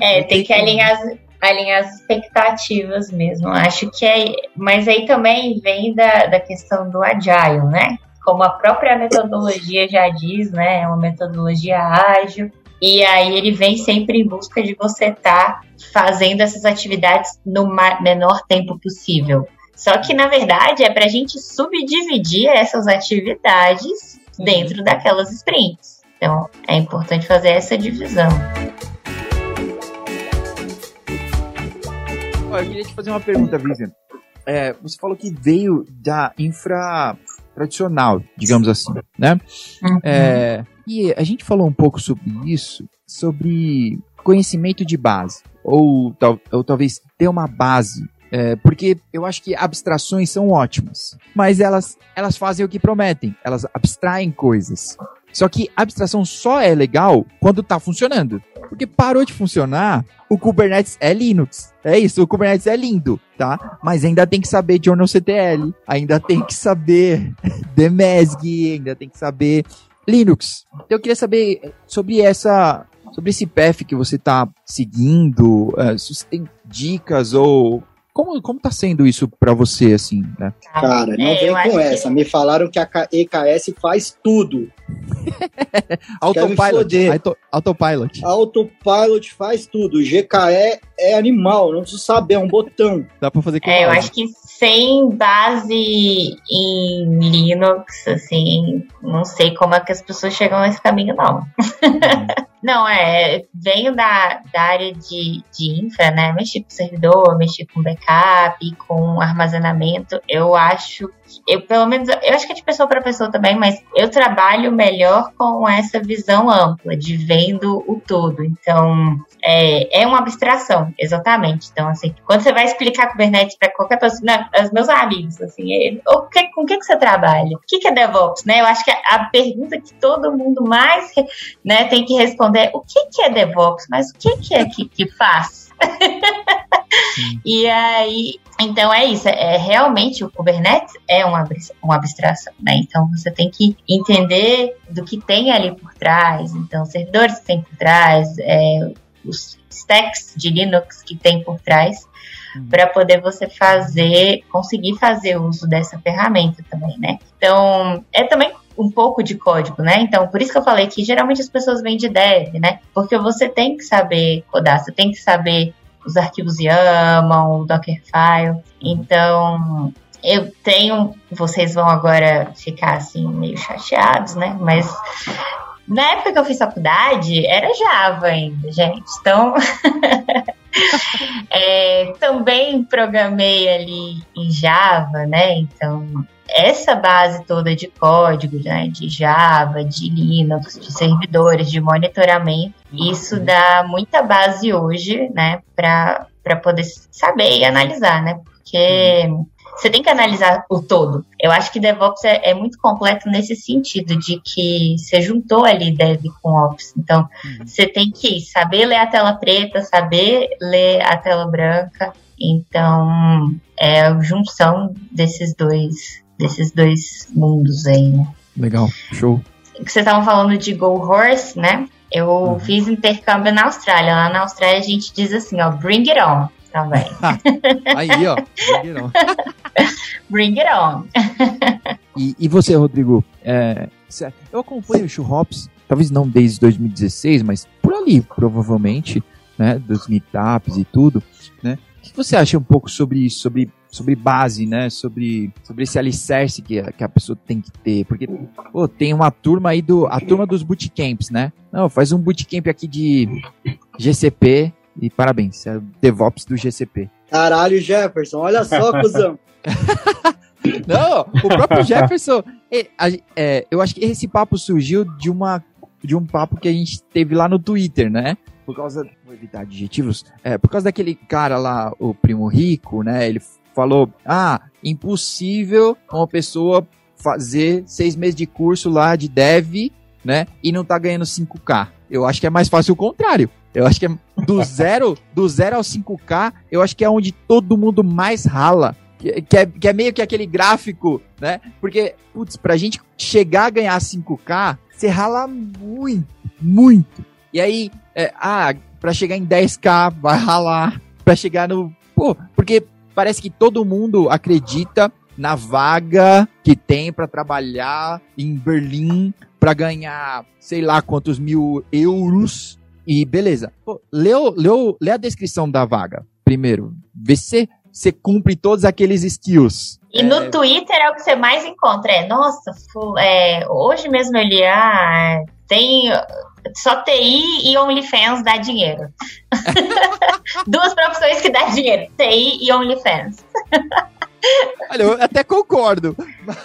Speaker 4: É, tem que alinhar as, alinhar as expectativas mesmo. Acho que é. Mas aí também vem da, da questão do agile, né? Como a própria metodologia já diz, né? É uma metodologia ágil. E aí ele vem sempre em busca de você estar tá fazendo essas atividades no menor tempo possível. Só que, na verdade, é para a gente subdividir essas atividades uhum. dentro daquelas sprints. Então, é importante fazer essa divisão.
Speaker 1: Eu queria te fazer uma pergunta, Vivian. É, você falou que veio da infra tradicional, digamos assim, né? Uhum. É, e a gente falou um pouco sobre isso, sobre conhecimento de base, ou, ou talvez ter uma base é, porque eu acho que abstrações são ótimas, mas elas, elas fazem o que prometem, elas abstraem coisas. Só que abstração só é legal quando está funcionando. Porque parou de funcionar, o Kubernetes é Linux. É isso, o Kubernetes é lindo, tá? Mas ainda tem que saber journalctl, ainda tem que saber DMESG, ainda tem que saber Linux. Então eu queria saber sobre essa sobre esse path que você está seguindo, uh, se você tem dicas ou como, como tá sendo isso para você, assim, né?
Speaker 2: Cara, não é, vem com essa. Que... Me falaram que a EKS faz tudo.
Speaker 1: Autopilot, auto, autopilot.
Speaker 2: Autopilot faz tudo. GKE é animal, não preciso saber, é um botão.
Speaker 1: Dá pra fazer com
Speaker 4: É, eu acho que sem base em Linux, assim, não sei como é que as pessoas chegam nesse caminho, não. Uhum. Não, é, venho da, da área de, de infra, né? Mexi com servidor, mexi com backup, com armazenamento. Eu acho eu pelo menos, eu acho que é de pessoa para pessoa também, mas eu trabalho melhor com essa visão ampla, de vendo o todo. Então, é, é uma abstração, exatamente. Então, assim, quando você vai explicar Kubernetes para qualquer pessoa, não, os meus amigos, assim, é, o que, com o que, que você trabalha? O que, que é DevOps, né? Eu acho que a pergunta que todo mundo mais né, tem que responder é o que, que é DevOps, mas o que, que é que, que faz? e aí, então é isso, é realmente o Kubernetes é uma, uma abstração, né? Então você tem que entender do que tem ali por trás, então servidores que tem por trás, é, os stacks de Linux que tem por trás, uhum. para poder você fazer, conseguir fazer uso dessa ferramenta também, né? Então, é também um pouco de código, né? Então, por isso que eu falei que geralmente as pessoas vêm de dev, né? Porque você tem que saber codar, você tem que saber os arquivos YAML, o Dockerfile. Então, eu tenho, vocês vão agora ficar assim meio chateados, né? Mas na época que eu fiz faculdade, era Java ainda, gente. Então, é, também programei ali em Java, né? Então, essa base toda de código, né, de Java, de Linux, de servidores, de monitoramento, isso dá muita base hoje, né, para poder saber e analisar, né? Porque você tem que analisar o todo. Eu acho que DevOps é, é, muito completo nesse sentido, de que você juntou ali Dev com Ops. Então, uhum. você tem que saber ler a tela preta, saber ler a tela branca. Então, é a junção desses dois, desses dois mundos aí, né?
Speaker 1: Legal, show.
Speaker 4: Vocês estavam falando de Go Horse, né? Eu uhum. fiz intercâmbio na Austrália. Lá na Austrália a gente diz assim, ó, bring it on também.
Speaker 1: Aí, ó. Bring it on.
Speaker 4: Bring it on.
Speaker 1: e, e você, Rodrigo? É, eu acompanho o Show Hops, talvez não desde 2016, mas por ali, provavelmente, né? Dos meetups e tudo? O que você acha um pouco sobre isso, sobre sobre base, né? Sobre, sobre esse alicerce que, que a pessoa tem que ter. Porque, pô, tem uma turma aí do. A turma dos bootcamps, né? Não, faz um bootcamp aqui de GCP, e parabéns, é o DevOps do GCP.
Speaker 2: Caralho, Jefferson, olha só, cuzão.
Speaker 1: Não, o próprio Jefferson. É, é, eu acho que esse papo surgiu de, uma, de um papo que a gente teve lá no Twitter, né? Por causa. Vou evitar adjetivos. É, por causa daquele cara lá, o primo rico, né? Ele falou: ah, impossível uma pessoa fazer seis meses de curso lá de dev, né? E não tá ganhando 5K. Eu acho que é mais fácil o contrário. Eu acho que é do zero, do zero ao 5K, eu acho que é onde todo mundo mais rala. Que, é, que é meio que aquele gráfico, né? Porque, putz, pra gente chegar a ganhar 5K, você rala muito, muito. E aí, é, ah, pra chegar em 10K, vai ralar. Pra chegar no. Pô, porque parece que todo mundo acredita na vaga que tem para trabalhar em Berlim para ganhar sei lá quantos mil euros e beleza. Pô, leu, leu, lê a descrição da vaga primeiro. Vê se você cumpre todos aqueles skills.
Speaker 4: E é... no Twitter é o que você mais encontra. É, nossa, é, hoje mesmo eu li, ah, tem só TI e OnlyFans dá dinheiro. Duas profissões que dá dinheiro, TI e OnlyFans.
Speaker 1: Olha, eu até concordo. Mas,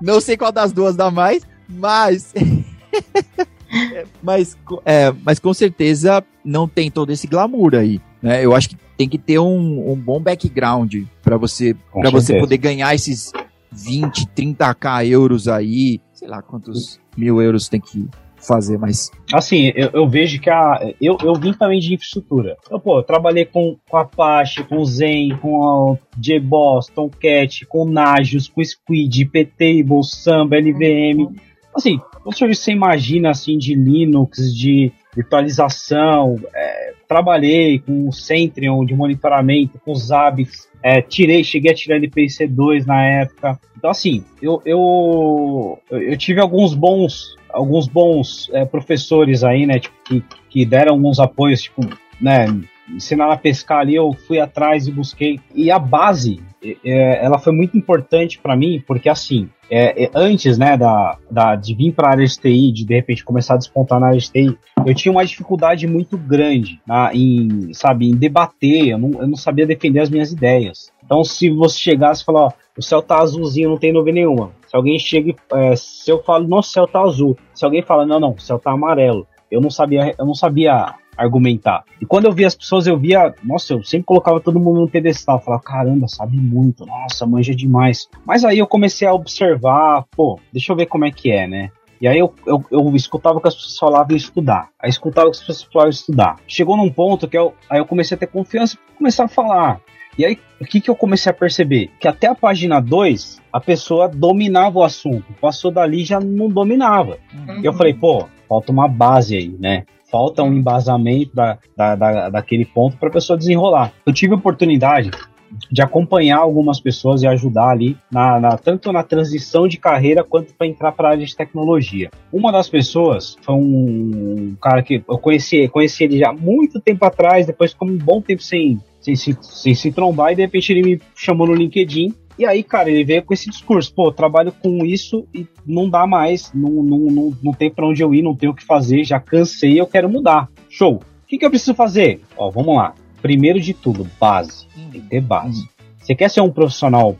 Speaker 1: não sei qual das duas dá mais, mas mas, é, mas com certeza não tem todo esse glamour aí. Né? Eu acho que tem que ter um, um bom background para você, pra você poder ganhar esses 20, 30k euros aí. Sei lá quantos mil euros tem que fazer, mas.
Speaker 3: Assim, eu, eu, vejo que a. Eu, eu vim também de infraestrutura. Eu, pô, eu trabalhei com, com Apache, com Zen, com JBoss, Tomcat, com Nagios, com Squid, Ptable, Samba, LVM. Assim, o serviço você imagina assim de Linux, de virtualização, é, trabalhei com o Centrion de monitoramento, com os Zabbix, é, tirei, cheguei a tirar LPC2 na época. Então assim, eu, eu, eu tive alguns bons alguns bons é, professores aí, né, tipo, que, que deram alguns apoios, tipo, né, ensinaram a pescar ali, eu fui atrás e busquei. E a base, é, ela foi muito importante para mim, porque assim, é, é, antes, né, da, da, de vir para a área de TI, de de repente começar a despontar na área de TI, eu tinha uma dificuldade muito grande na, em, sabe, em debater, eu não, eu não sabia defender as minhas ideias. Então, se você chegasse e falar, ó, o céu tá azulzinho, não tem nuvem nenhuma. Se alguém chega, é, se eu falo, nossa, o céu tá azul. Se alguém fala, não, não, o céu tá amarelo. Eu não sabia, eu não sabia argumentar. E quando eu via as pessoas, eu via, nossa, eu sempre colocava todo mundo no pedestal, falava, caramba, sabe muito, nossa, manja demais. Mas aí eu comecei a observar, pô, deixa eu ver como é que é, né? E aí eu, eu, eu escutava que as pessoas falavam estudar. Aí escutava que as pessoas falavam estudar. Chegou num ponto que eu, aí eu comecei a ter confiança e começar a falar. E aí, o que, que eu comecei a perceber? Que até a página 2, a pessoa dominava o assunto. Passou dali já não dominava. Uhum. E eu falei, pô, falta uma base aí, né? Falta um embasamento da, da, da daquele ponto para a pessoa desenrolar. Eu tive a oportunidade de acompanhar algumas pessoas e ajudar ali, na, na tanto na transição de carreira quanto para entrar para a área de tecnologia. Uma das pessoas foi um cara que eu conheci, conheci ele já muito tempo atrás, depois ficou um bom tempo sem, sem, sem, sem se trombar, e de repente ele me chamou no LinkedIn e aí, cara, ele veio com esse discurso, pô, trabalho com isso e não dá mais, não, não, não, não tem pra onde eu ir, não tenho o que fazer, já cansei, eu quero mudar. Show. O que, que eu preciso fazer? Ó, vamos lá. Primeiro de tudo, base. Tem que ter base. Você quer ser um profissional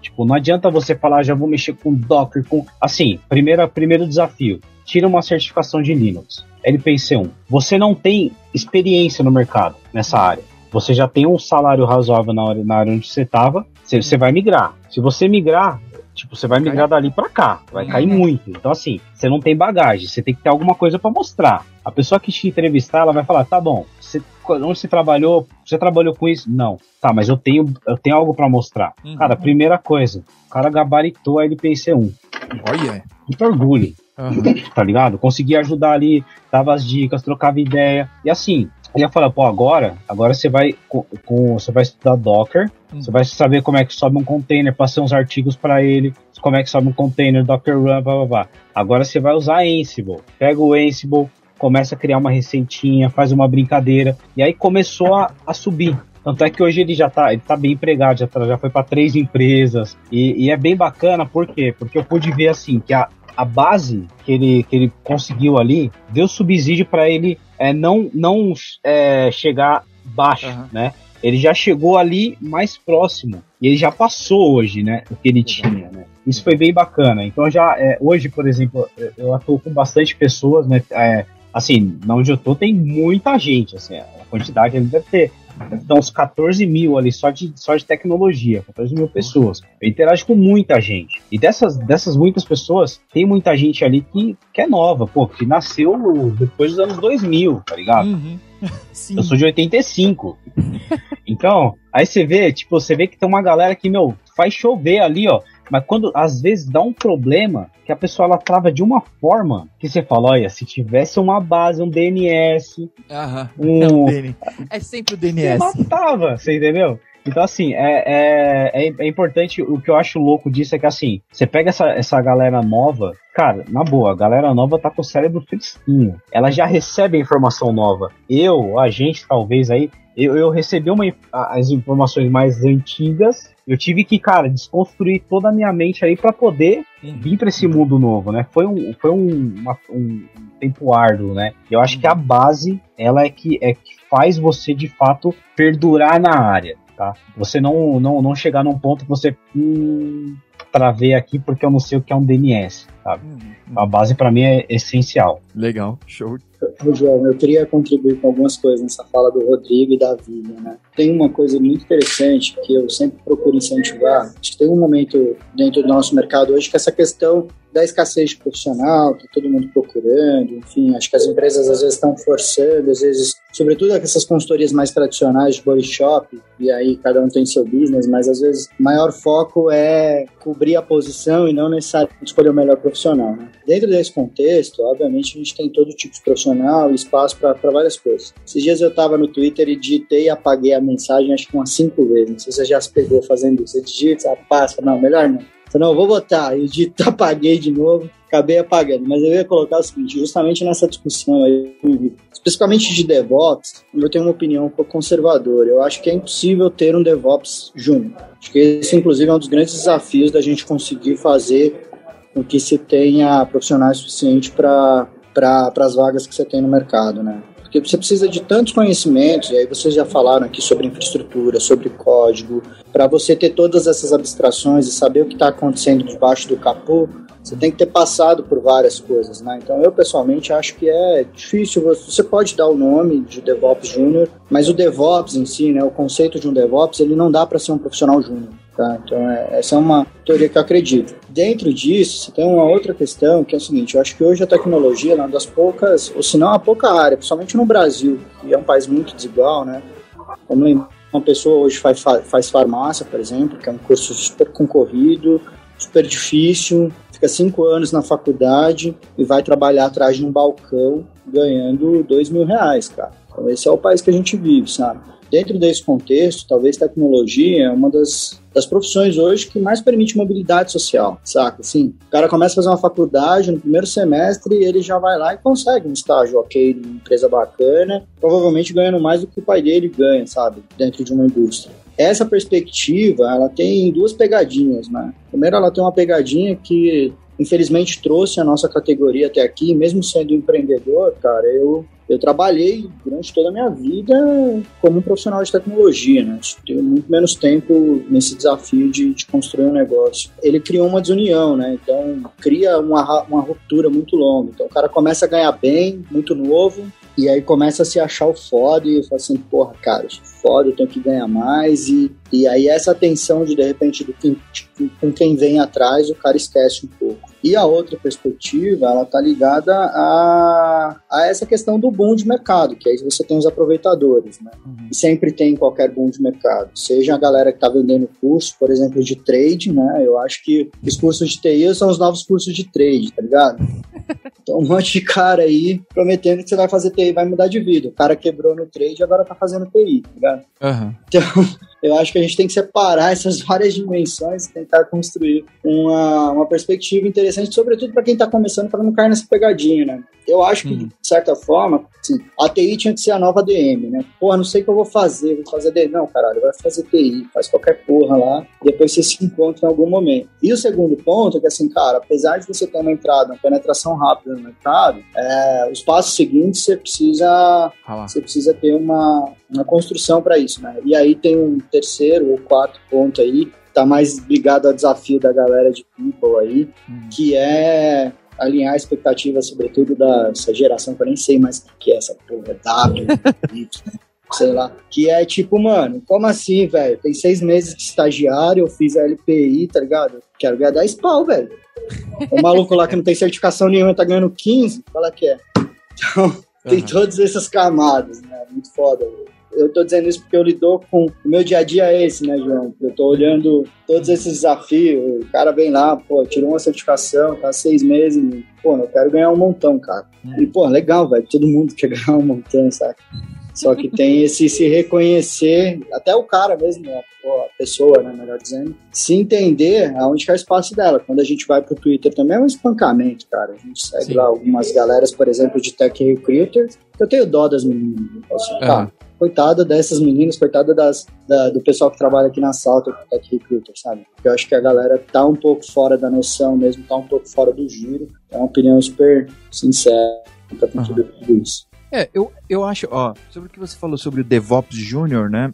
Speaker 3: Tipo, não adianta você falar, já vou mexer com Docker, com. Assim, primeiro, primeiro desafio: tira uma certificação de Linux, LPC1. Você não tem experiência no mercado nessa área. Você já tem um salário razoável na área, na área onde você estava, você, você vai migrar. Se você migrar, tipo, você vai migrar dali para cá, vai cair muito. Então, assim, você não tem bagagem, você tem que ter alguma coisa para mostrar. A pessoa que te entrevistar, ela vai falar, tá bom, você, onde você trabalhou? Você trabalhou com isso? Não. Tá, mas eu tenho, eu tenho algo para mostrar. Uhum. Cara, primeira coisa, o cara gabaritou a LPC1.
Speaker 1: Olha.
Speaker 3: Muito orgulho. Uhum. Tá ligado? Consegui ajudar ali, dava as dicas, trocava ideia. E assim, ele ia falar, pô, agora, agora você vai com, com você vai estudar Docker, hum. você vai saber como é que sobe um container, passar uns artigos para ele, como é que sobe um container, Docker Run, blá blá blá. Agora você vai usar Ansible. Pega o Ansible, começa a criar uma receitinha, faz uma brincadeira, e aí começou a, a subir. Tanto é que hoje ele já tá, ele tá bem empregado, já, tá, já foi para três empresas. E, e, é bem bacana, por quê? Porque eu pude ver assim que a, a base que ele, que ele conseguiu ali deu subsídio para ele é, não, não é, chegar baixo, uhum. né? Ele já chegou ali mais próximo e ele já passou hoje, né? O que ele tinha, né? Isso foi bem bacana. Então já é, hoje, por exemplo, eu atuo com bastante pessoas, né? É, assim, onde eu tô tem muita gente, assim, a quantidade ele deve ter então, uns 14 mil ali só de, só de tecnologia, 14 mil pessoas. Eu interajo com muita gente. E dessas, dessas muitas pessoas, tem muita gente ali que, que é nova, pô, que nasceu depois dos anos 2000, tá ligado? Uhum. Eu sou de 85. então, aí você vê, tipo, você vê que tem uma galera que, meu, faz chover ali, ó. Mas quando às vezes dá um problema que a pessoa ela trava de uma forma que você fala, olha, se tivesse uma base, um DNS,
Speaker 1: Aham, um... É, é sempre o DNS.
Speaker 3: Você matava, você entendeu? Então, assim, é, é, é, é, importante. O que eu acho louco disso é que, assim, você pega essa, essa galera nova, cara, na boa, a galera nova tá com o cérebro fresquinho. Ela já recebe a informação nova. Eu, a gente, talvez aí, eu, eu recebi uma, as informações mais antigas eu tive que, cara, desconstruir toda a minha mente aí para poder uhum. vir para esse mundo novo, né? Foi um, foi um, uma, um tempo árduo, né? Eu acho uhum. que a base, ela é que, é que faz você, de fato, perdurar na área, tá? Você não, não, não chegar num ponto que você... Hum, travei aqui porque eu não sei o que é um DNS, sabe? Uhum. A base para mim é essencial.
Speaker 1: Legal, show.
Speaker 2: João, eu queria contribuir com algumas coisas nessa fala do Rodrigo e da Vivian, né? Tem uma coisa muito interessante que eu sempre procuro incentivar. Acho que tem um momento dentro do nosso mercado hoje que essa questão da escassez de profissional, tá todo mundo procurando, enfim, acho que as empresas às vezes estão forçando, às vezes, sobretudo essas consultorias mais tradicionais de body shop, e aí cada um tem seu business, mas às vezes o maior foco é cobrir a posição e não necessariamente escolher o melhor profissional. Né? Dentro desse contexto, obviamente, a gente tem todo tipo de profissional espaço para várias coisas. Esses dias eu estava no Twitter e digitei e apaguei a mensagem acho que umas cinco vezes. Não sei se você já se pegou fazendo isso. Você digita, passa, não, melhor não. Falei, não, vou botar. E de apaguei de novo, acabei apagando. Mas eu ia colocar o seguinte, justamente nessa discussão aí, especificamente de DevOps, eu tenho uma opinião um pouco conservadora. Eu acho que é impossível ter um DevOps júnior. Acho que esse, inclusive, é um dos grandes desafios da gente conseguir fazer com que se tenha profissionais suficientes para as vagas que você tem no mercado, né? Porque você precisa de tantos conhecimentos, e aí vocês já falaram aqui sobre infraestrutura, sobre código, para você ter todas essas abstrações e saber o que está acontecendo debaixo do capô, você tem que ter passado por várias coisas, né? Então eu pessoalmente acho que é difícil, você pode dar o nome de DevOps Júnior, mas o DevOps em si, né, o conceito de um DevOps, ele não dá para ser um profissional júnior. Tá? Então, é, essa é uma teoria que eu acredito. Dentro disso, você tem uma outra questão que é o seguinte: eu acho que hoje a tecnologia é uma das poucas, ou se não a pouca área, principalmente no Brasil, que é um país muito desigual, né? Vamos lembrar, uma pessoa hoje faz, faz farmácia, por exemplo, que é um curso super concorrido, super difícil, fica cinco anos na faculdade e vai trabalhar atrás de um balcão ganhando dois mil reais, cara. Então esse é o país que a gente vive, sabe? Dentro desse contexto, talvez tecnologia é uma das, das profissões hoje que mais permite mobilidade social, saca? Assim, o cara começa a fazer uma faculdade no primeiro semestre ele já vai lá e consegue um estágio ok numa empresa bacana, provavelmente ganhando mais do que o pai dele ganha, sabe? Dentro de uma indústria. Essa perspectiva, ela tem duas pegadinhas, né? Primeiro, ela tem uma pegadinha que infelizmente trouxe a nossa categoria até aqui, mesmo sendo empreendedor, cara, eu eu trabalhei durante toda a minha vida como um profissional de tecnologia, né? Tenho muito menos tempo nesse desafio de, de, construir um negócio. Ele criou uma desunião, né? Então, cria uma, uma ruptura muito longa. Então, o cara começa a ganhar bem, muito novo, e aí começa a se achar o foda e fala assim, porra, cara, eu sou foda, eu tenho que ganhar mais. E, e aí essa tensão de, de repente, do que, tipo, com quem vem atrás, o cara esquece um pouco. E a outra perspectiva, ela tá ligada a, a essa questão do boom de mercado, que aí você tem os aproveitadores, né? Uhum. E sempre tem qualquer boom de mercado. Seja a galera que tá vendendo curso, por exemplo, de trade, né? Eu acho que os cursos de TI são os novos cursos de trade, tá ligado? Então, um monte de cara aí prometendo que você vai fazer TI, vai mudar de vida. O cara quebrou no trade e agora tá fazendo TI, tá ligado? Uhum. Então, eu acho que a gente tem que separar essas várias dimensões e tentar construir uma, uma perspectiva interessante, sobretudo para quem está começando, para não cair nessa pegadinha, né? Eu acho que, hum. de certa forma, assim, a TI tinha que ser a nova DM, né? Porra, não sei o que eu vou fazer, vou fazer DM. Não, caralho, vai fazer TI, faz qualquer porra lá, depois você se encontra em algum momento. E o segundo ponto é que, assim, cara, apesar de você ter uma entrada, uma penetração rápida no mercado, é, os passos seguintes você precisa, você precisa ter uma, uma construção para isso, né? E aí tem um terceiro ou quarto ponto aí, tá mais ligado ao desafio da galera de people aí, uhum. que é alinhar a expectativa, sobretudo, dessa geração, que eu nem sei mais o que é essa porra, W, Y, sei lá. Que é tipo, mano, como assim, velho? Tem seis meses de estagiário, eu fiz a LPI, tá ligado? Quero ganhar 10 pau, velho. O maluco lá que não tem certificação nenhuma tá ganhando 15, fala que é. Então, tem todas essas camadas, né? Muito foda, velho eu tô dizendo isso porque eu lido com o meu dia a dia é esse, né, João? Eu tô olhando todos esses desafios, o cara vem lá, pô, tirou uma certificação, tá seis meses, pô, eu quero ganhar um montão, cara. E, pô, legal, velho, todo mundo quer ganhar um montão, sabe? Só que tem esse se reconhecer, até o cara mesmo, né? a pessoa, né, melhor dizendo, se entender aonde que é o espaço dela. Quando a gente vai pro Twitter também é um espancamento, cara. A gente segue Sim. lá algumas galeras, por exemplo, de Tech Recruiters. Eu tenho dó das meninas. Assim, tá, coitada dessas meninas, coitada das, da, do pessoal que trabalha aqui na Salto com Tech Recruiter, sabe? Porque eu acho que a galera tá um pouco fora da noção mesmo, tá um pouco fora do giro. É uma opinião super sincera pra uhum. tudo isso.
Speaker 1: É, eu, eu acho, ó, sobre o que você falou sobre o DevOps Júnior, né?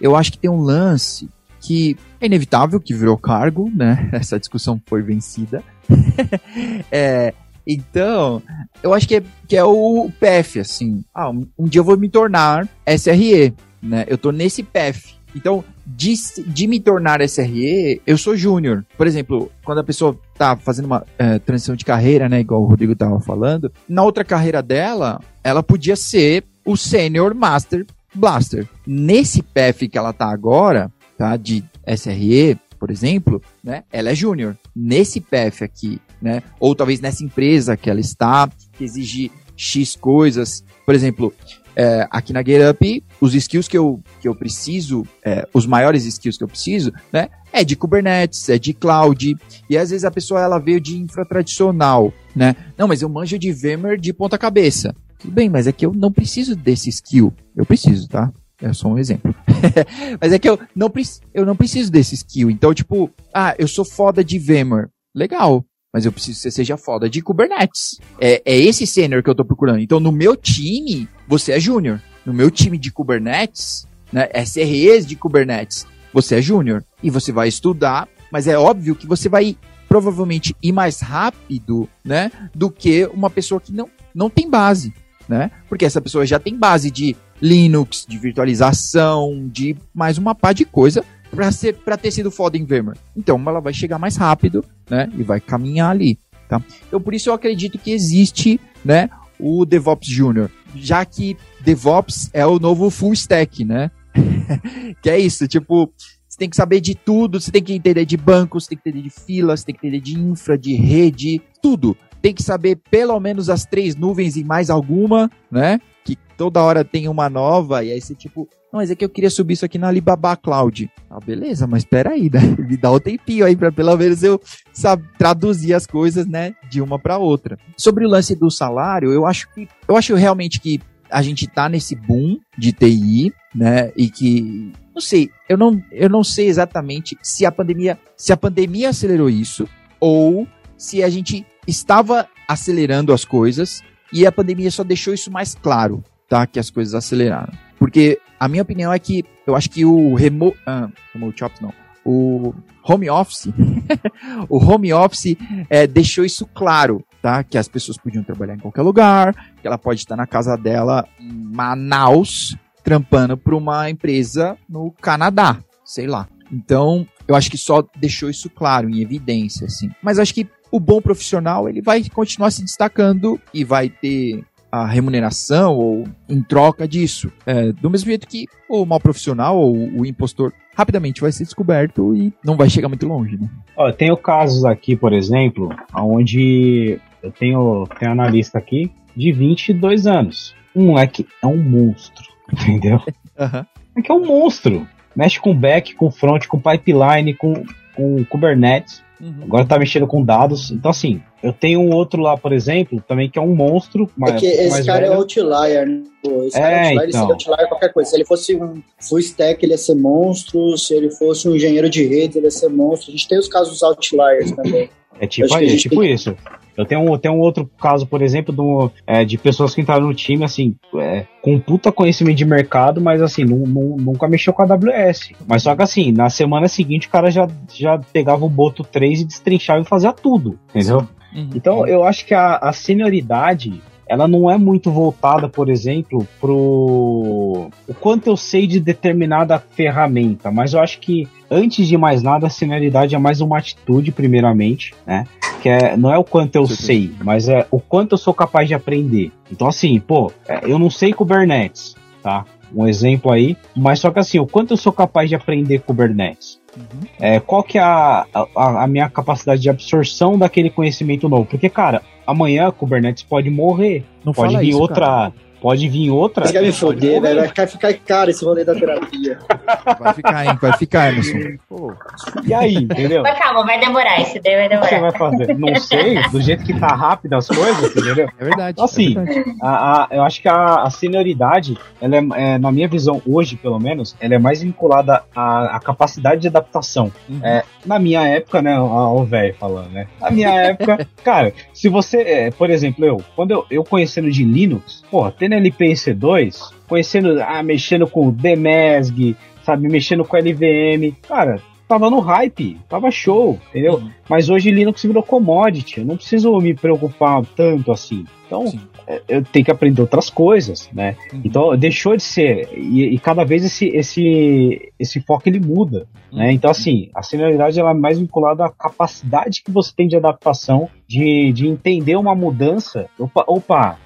Speaker 1: Eu acho que tem um lance que é inevitável que virou cargo, né? Essa discussão foi vencida. é, então, eu acho que é, que é o PF, assim. Ah, um, um, dia eu vou me tornar SRE, né? Eu tô nesse PF. Então, de, de me tornar SRE, eu sou júnior. Por exemplo, quando a pessoa tá fazendo uma é, transição de carreira, né? Igual o Rodrigo tava falando, na outra carreira dela, ela podia ser o Senior Master Blaster. Nesse PF que ela tá agora, tá? De SRE, por exemplo, né? Ela é júnior. Nesse PF aqui, né? Ou talvez nessa empresa que ela está, que exige X coisas. Por exemplo, é, aqui na GetUp, os skills que eu, que eu preciso, é, os maiores skills que eu preciso, né? É de Kubernetes, é de cloud. E às vezes a pessoa ela veio de infra tradicional, né? Não, mas eu manjo de VMware de ponta cabeça. Tudo bem, mas é que eu não preciso desse skill. Eu preciso, tá? É só um exemplo. mas é que eu não, eu não preciso desse skill. Então, tipo, ah, eu sou foda de VMware. Legal. Mas eu preciso que você seja foda de Kubernetes. É, é esse sênior que eu tô procurando. Então, no meu time, você é júnior. No meu time de Kubernetes, né, SREs de Kubernetes, você é júnior. E você vai estudar, mas é óbvio que você vai provavelmente ir mais rápido, né, do que uma pessoa que não, não tem base né? Porque essa pessoa já tem base de Linux, de virtualização, de mais uma pá de coisa. Pra, ser, pra ter sido foda em VMware? Então, ela vai chegar mais rápido, né? E vai caminhar ali, tá? Então, por isso eu acredito que existe, né? O DevOps Júnior, já que DevOps é o novo full stack, né? que é isso, tipo, você tem que saber de tudo, você tem que entender de banco, você tem que entender de filas, você tem que entender de infra, de rede, tudo. Tem que saber pelo menos as três nuvens e mais alguma, né? Que toda hora tem uma nova, e aí você tipo, não, mas é que eu queria subir isso aqui na Alibaba Cloud. Ah, beleza, mas espera aí, né? Me dá um tempinho aí para pelo menos eu sabe, traduzir as coisas, né, de uma para outra. Sobre o lance do salário, eu acho que eu acho realmente que a gente tá nesse boom de TI, né? E que não sei, eu não, eu não sei exatamente se a pandemia, se a pandemia acelerou isso ou se a gente estava acelerando as coisas e a pandemia só deixou isso mais claro, tá? Que as coisas aceleraram. Porque a minha opinião é que eu acho que o remo, ah, remote ops não, o home office, o home office é, deixou isso claro, tá? Que as pessoas podiam trabalhar em qualquer lugar, que ela pode estar na casa dela em Manaus, trampando para uma empresa no Canadá, sei lá. Então, eu acho que só deixou isso claro, em evidência, assim. Mas acho que o bom profissional, ele vai continuar se destacando e vai ter a remuneração ou em troca disso. É, do mesmo jeito que o mal profissional ou o impostor rapidamente vai ser descoberto e não vai chegar muito longe, né?
Speaker 3: Ó, eu tenho casos aqui, por exemplo, onde eu tenho, tenho analista aqui de 22 anos. Um moleque é um monstro, entendeu?
Speaker 1: Uhum.
Speaker 3: É que é um monstro. Mexe com back, com front, com pipeline, com, com Kubernetes. Uhum. Agora tá mexendo com dados. Então, assim, eu tenho um outro lá, por exemplo, também que é um monstro.
Speaker 2: Mas, é que esse cara velho. é outlier, né? Esse
Speaker 3: é,
Speaker 2: cara é outlier,
Speaker 3: então.
Speaker 2: ele seria outlier qualquer coisa. Se ele fosse um full stack, ele ia ser monstro. Se ele fosse um engenheiro de rede, ele ia ser monstro. A gente tem os casos outliers também.
Speaker 3: É tipo, aí, é tipo tem... isso. Eu tenho, um, tenho um outro caso, por exemplo, do, é, de pessoas que entraram no time, assim, é, com puta conhecimento de mercado, mas assim, nunca mexeu com a AWS. Mas só que assim, na semana seguinte o cara já, já pegava o Boto 3 e destrinchava e fazia tudo, entendeu? Uhum. Então eu acho que a, a senioridade ela não é muito voltada, por exemplo, pro o quanto eu sei de determinada ferramenta, mas eu acho que antes de mais nada a senioridade é mais uma atitude primeiramente, né? Que é, não é o quanto eu Sim. sei, mas é o quanto eu sou capaz de aprender. Então assim, pô, é, eu não sei Kubernetes, tá? Um exemplo aí, mas só que assim, o quanto eu sou capaz de aprender Kubernetes? Uhum. É, qual que é a, a, a, minha capacidade de absorção daquele conhecimento novo? Porque, cara, amanhã Kubernetes pode morrer. Não pode vir isso, outra. Cara. Pode vir outra.
Speaker 2: Você quer me foder, velho? Vai ficar, ficar caro esse rolê da terapia.
Speaker 1: Vai ficar, hein? Vai ficar, Emerson. Pô.
Speaker 3: E aí, entendeu?
Speaker 4: Mas calma, vai demorar. Esse daí vai demorar. O que você
Speaker 3: vai fazer? Não sei, do jeito que tá rápido as coisas, entendeu?
Speaker 1: É verdade.
Speaker 3: Então, assim,
Speaker 1: é verdade.
Speaker 3: A, a, eu acho que a, a senioridade, ela é, é, na minha visão, hoje, pelo menos, ela é mais vinculada à, à capacidade de adaptação. Uhum. É, na minha época, né? O velho falando, né? Na minha época, cara, se você, é, por exemplo, eu, quando eu, eu conhecendo de Linux, porra, tendo LPC2, conhecendo, ah, mexendo com DMESG, sabe, mexendo com LVM, cara, tava no hype, tava show, entendeu? Uhum. Mas hoje Linux virou commodity, eu não preciso me preocupar tanto assim. Então, Sim. É, eu tenho que aprender outras coisas, né? Uhum. Então, deixou de ser, e, e, cada vez esse, esse, esse foco ele muda, né? uhum. né? Então, assim, a senioridade ela é mais vinculada à capacidade que você tem de adaptação, de, de entender uma mudança. Opa, opa,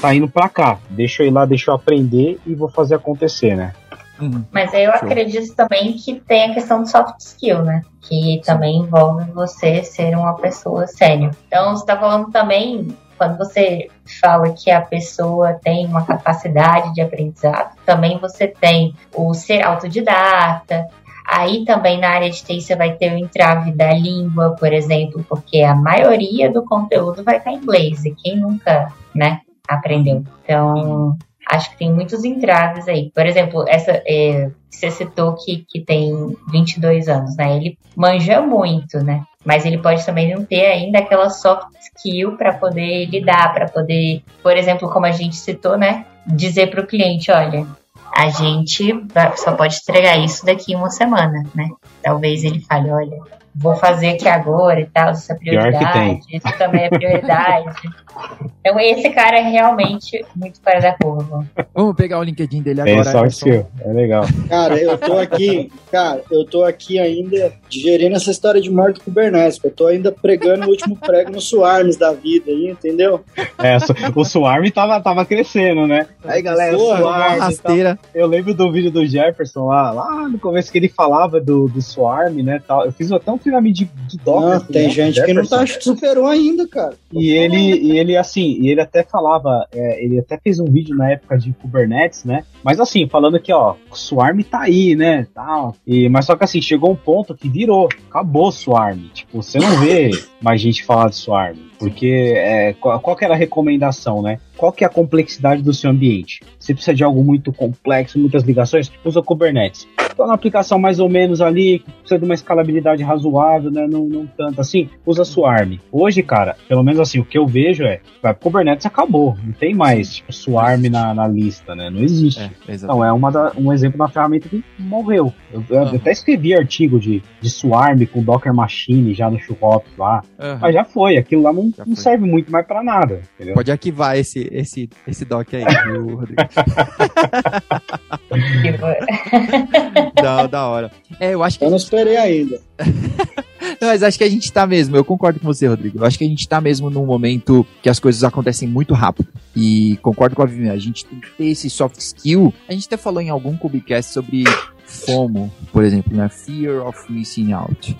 Speaker 3: tá indo para cá, deixa eu ir lá, deixa eu aprender e vou fazer acontecer, né?
Speaker 4: Uhum. Mas eu Show. acredito também que tem a questão do soft skill, né? Que também envolve você ser uma pessoa séria. Então, você está falando também, quando você fala que a pessoa tem uma capacidade de aprendizado, também você tem o ser autodidata. Aí também na área de TI você vai ter o entrave da língua, por exemplo, porque a maioria do conteúdo vai estar em inglês. E quem nunca, né, aprendeu? Então, acho que tem muitos entraves aí. Por exemplo, essa é, você citou que, que tem 22 anos, né? Ele manja muito, né? Mas ele pode também não ter ainda aquela soft skill para poder lidar, para poder, por exemplo, como a gente citou, né? Dizer para o cliente, olha, a gente só pode entregar isso daqui uma semana, né? Talvez ele fale, olha, vou fazer aqui agora e tal, isso é prioridade, isso também é prioridade. então esse cara é realmente muito fora da curva.
Speaker 1: Vamos pegar o LinkedIn dele
Speaker 3: Tem
Speaker 1: agora.
Speaker 3: sorte seu, é legal.
Speaker 2: Cara, eu tô aqui, cara, eu tô aqui ainda digerindo essa história de morte Kubernetes. Eu tô ainda pregando o último prego no Swarms da vida aí, entendeu?
Speaker 3: É, o Swarm tava, tava crescendo, né? Aí, galera, o
Speaker 1: Porra,
Speaker 3: e tal.
Speaker 1: rasteira.
Speaker 3: Eu lembro do vídeo do Jefferson lá, lá no começo que ele falava do, do Swarm, né, tal. Eu fiz até um treinamento de, de Docker.
Speaker 2: Não,
Speaker 3: com
Speaker 2: tem
Speaker 3: o
Speaker 2: gente que não tá, superou ainda, cara.
Speaker 3: E ele, e ele assim, e ele até falava, é, ele até fez um vídeo na época de Kubernetes, né? Mas assim, falando que, ó, o Swarm tá aí, né? Tal. E, mas só que assim, chegou um ponto que virou, acabou o Swarm. Tipo, você não vê mais gente falar de Swarm. Porque é, qual, qual que era a recomendação, né? Qual que é a complexidade do seu ambiente? Você precisa de algo muito complexo, muitas ligações? Usa Kubernetes. Então, uma aplicação mais ou menos ali, que precisa de uma escalabilidade razoável, né? Não, não tanto assim, usa Swarm. Hoje, cara, pelo menos assim, o que eu vejo é, pro Kubernetes acabou. Não tem mais tipo, Swarm na, na lista, né? Não existe.
Speaker 1: É.
Speaker 3: Então, é uma da- um exemplo da ferramenta que morreu. Eu, eu
Speaker 1: Aham.
Speaker 3: até escrevi artigo de, de Swarm com Docker Machine já no Showhop lá.
Speaker 1: Aham.
Speaker 3: Mas já foi, aquilo lá não, Não serve muito mais pra nada, entendeu?
Speaker 1: Pode arquivar esse, esse, esse doc aí, viu, Rodrigo? Da, da hora. É, eu acho que
Speaker 2: Eu não esperei ainda.
Speaker 1: Não, mas acho que a gente tá mesmo, eu concordo com você, Rodrigo. Eu acho que a gente tá mesmo num momento que as coisas acontecem muito rápido. E concordo com a Viviane, a gente tem que ter esse soft skill. A gente até falou em algum Cubicast sobre FOMO, por exemplo, né? Fear of Missing Out.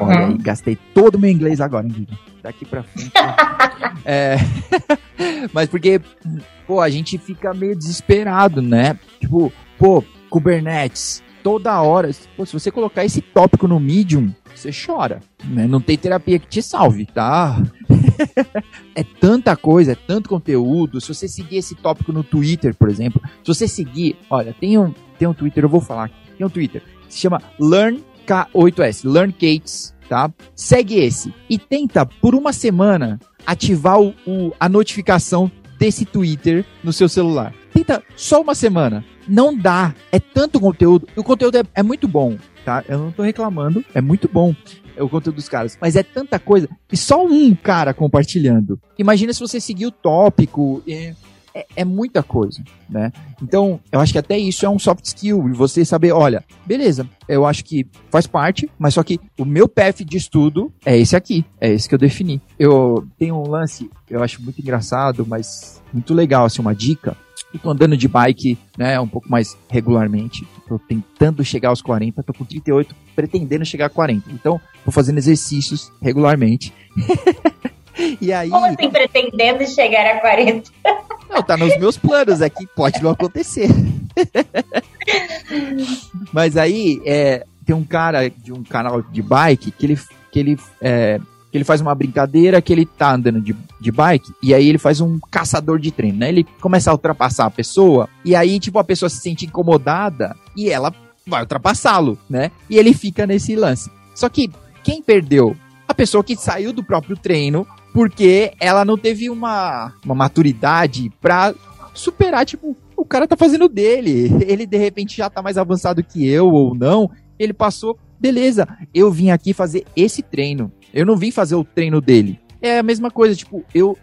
Speaker 1: Olha aí, gastei todo o meu inglês agora, hein? Daqui pra frente. é... Mas porque, pô, a gente fica meio desesperado, né? Tipo, pô, Kubernetes, toda hora. Pô, se você colocar esse tópico no Medium, você chora. Né? Não tem terapia que te salve, tá? é tanta coisa, é tanto conteúdo. Se você seguir esse tópico no Twitter, por exemplo, se você seguir, olha, tem um, tem um Twitter, eu vou falar aqui, tem um Twitter, se chama Learn K8S, Learn Kates, tá? Segue esse e tenta por uma semana ativar o, o- a notificação desse Twitter no seu celular. Tenta só uma semana. Não dá. É tanto conteúdo. O conteúdo é, é muito bom, tá? Eu não tô reclamando. É muito bom é o conteúdo dos caras. Mas é tanta coisa. E só um cara compartilhando. Imagina se você seguir o tópico. É, é, é muita coisa, né? Então, eu acho que até isso é um soft skill. Você saber, olha, beleza, eu acho que faz parte, mas só que o meu path de estudo é esse aqui. É esse que eu defini. Eu tenho um lance, eu acho muito engraçado, mas muito legal, assim, uma dica. Eu tô andando de bike, né, um pouco mais regularmente. Tô tentando chegar aos 40, tô com 38, pretendendo chegar a 40. Então, tô fazendo exercícios regularmente. e aí,
Speaker 4: Como assim, pretendendo chegar a 40?
Speaker 1: Não, tá nos meus planos, é que pode não acontecer. Mas aí, é, tem um cara de um canal de bike que ele, que ele, é, que ele faz uma brincadeira que ele tá andando de, de bike e aí ele faz um caçador de treino, né? Ele começa a ultrapassar a pessoa e aí, tipo, a pessoa se sente incomodada e ela vai ultrapassá-lo, né? E ele fica nesse lance. Só que quem perdeu? A pessoa que saiu do próprio treino porque ela não teve uma, uma maturidade pra superar, tipo, o cara tá fazendo dele. Ele de repente já tá mais avançado que eu ou não. Ele passou, beleza, eu vim aqui fazer esse treino. Eu não vim fazer o treino dele. É a mesma coisa, tipo, eu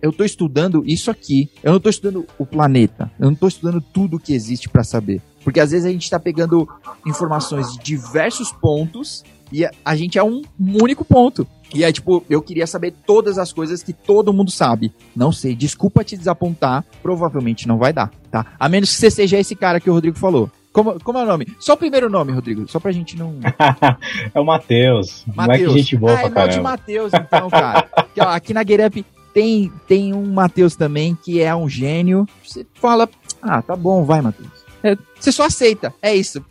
Speaker 1: eu tô estudando isso aqui. Eu não tô estudando o planeta. Eu não tô estudando tudo que existe pra saber. Porque às vezes a gente tá pegando informações de diversos pontos e a, gente é um único ponto. E aí, tipo, eu queria saber todas as coisas que todo mundo sabe. Não sei, desculpa te desapontar, provavelmente não vai dar, tá? A menos que você seja esse cara que o Rodrigo falou. Como, como é o nome? Só o primeiro nome, Rodrigo, só pra gente não.
Speaker 3: é o Matheus. Moleque
Speaker 1: Matheus.
Speaker 3: gente boa
Speaker 1: ah,
Speaker 3: pra
Speaker 1: irmão de
Speaker 3: caramba.
Speaker 1: Matheus, então, cara. Aqui, ó, aqui na Get Up tem, tem um Matheus também que é um gênio. Você fala, ah, tá bom, vai, Matheus. É, você só aceita, é isso.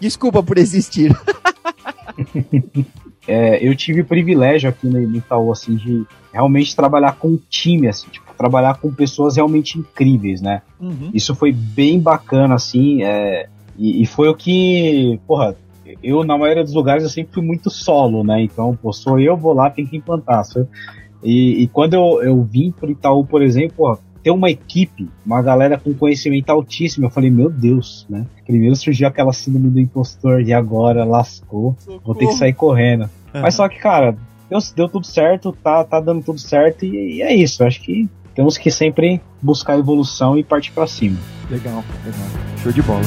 Speaker 1: Desculpa por existir.
Speaker 3: É, eu tive o privilégio aqui no, no Itaú, assim, de realmente trabalhar com um time, assim, tipo, trabalhar com pessoas realmente incríveis, né?
Speaker 1: Uhum.
Speaker 3: Isso foi bem bacana, assim, é, e, e foi o que, porra, eu na maioria dos lugares eu sempre fui muito solo, né? Então, pô, sou eu, vou lá, tem que implantar. E, e quando eu, eu vim pro Itaú, por exemplo, pô, ter uma equipe, uma galera com conhecimento altíssimo, eu falei, meu Deus, né? Primeiro surgiu aquela síndrome do impostor e agora lascou, vou ter que sair correndo. Uhum. Mas só que, cara, deu, deu tudo certo, tá, tá dando tudo certo e, e é isso. Acho que temos que sempre buscar evolução e partir para cima.
Speaker 1: Legal, legal. Show de bola.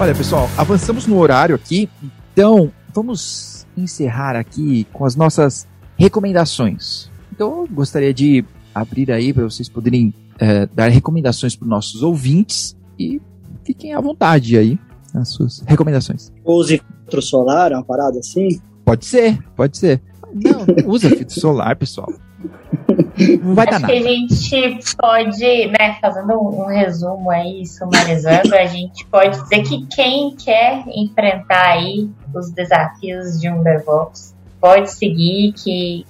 Speaker 1: Olha, pessoal, avançamos no horário aqui, então vamos encerrar aqui com as nossas recomendações. Então, eu gostaria de abrir aí para vocês poderem é, dar recomendações para os nossos ouvintes e fiquem à vontade aí nas suas recomendações.
Speaker 2: Use filtro solar, uma parada assim?
Speaker 1: Pode ser, pode ser. Não, não usa filtro solar, pessoal. Não vai
Speaker 4: Acho
Speaker 1: dar nada.
Speaker 4: que a gente pode, né, fazendo um resumo aí, sumarizando, a gente pode dizer que quem quer enfrentar aí os desafios de um DevOps pode seguir, que,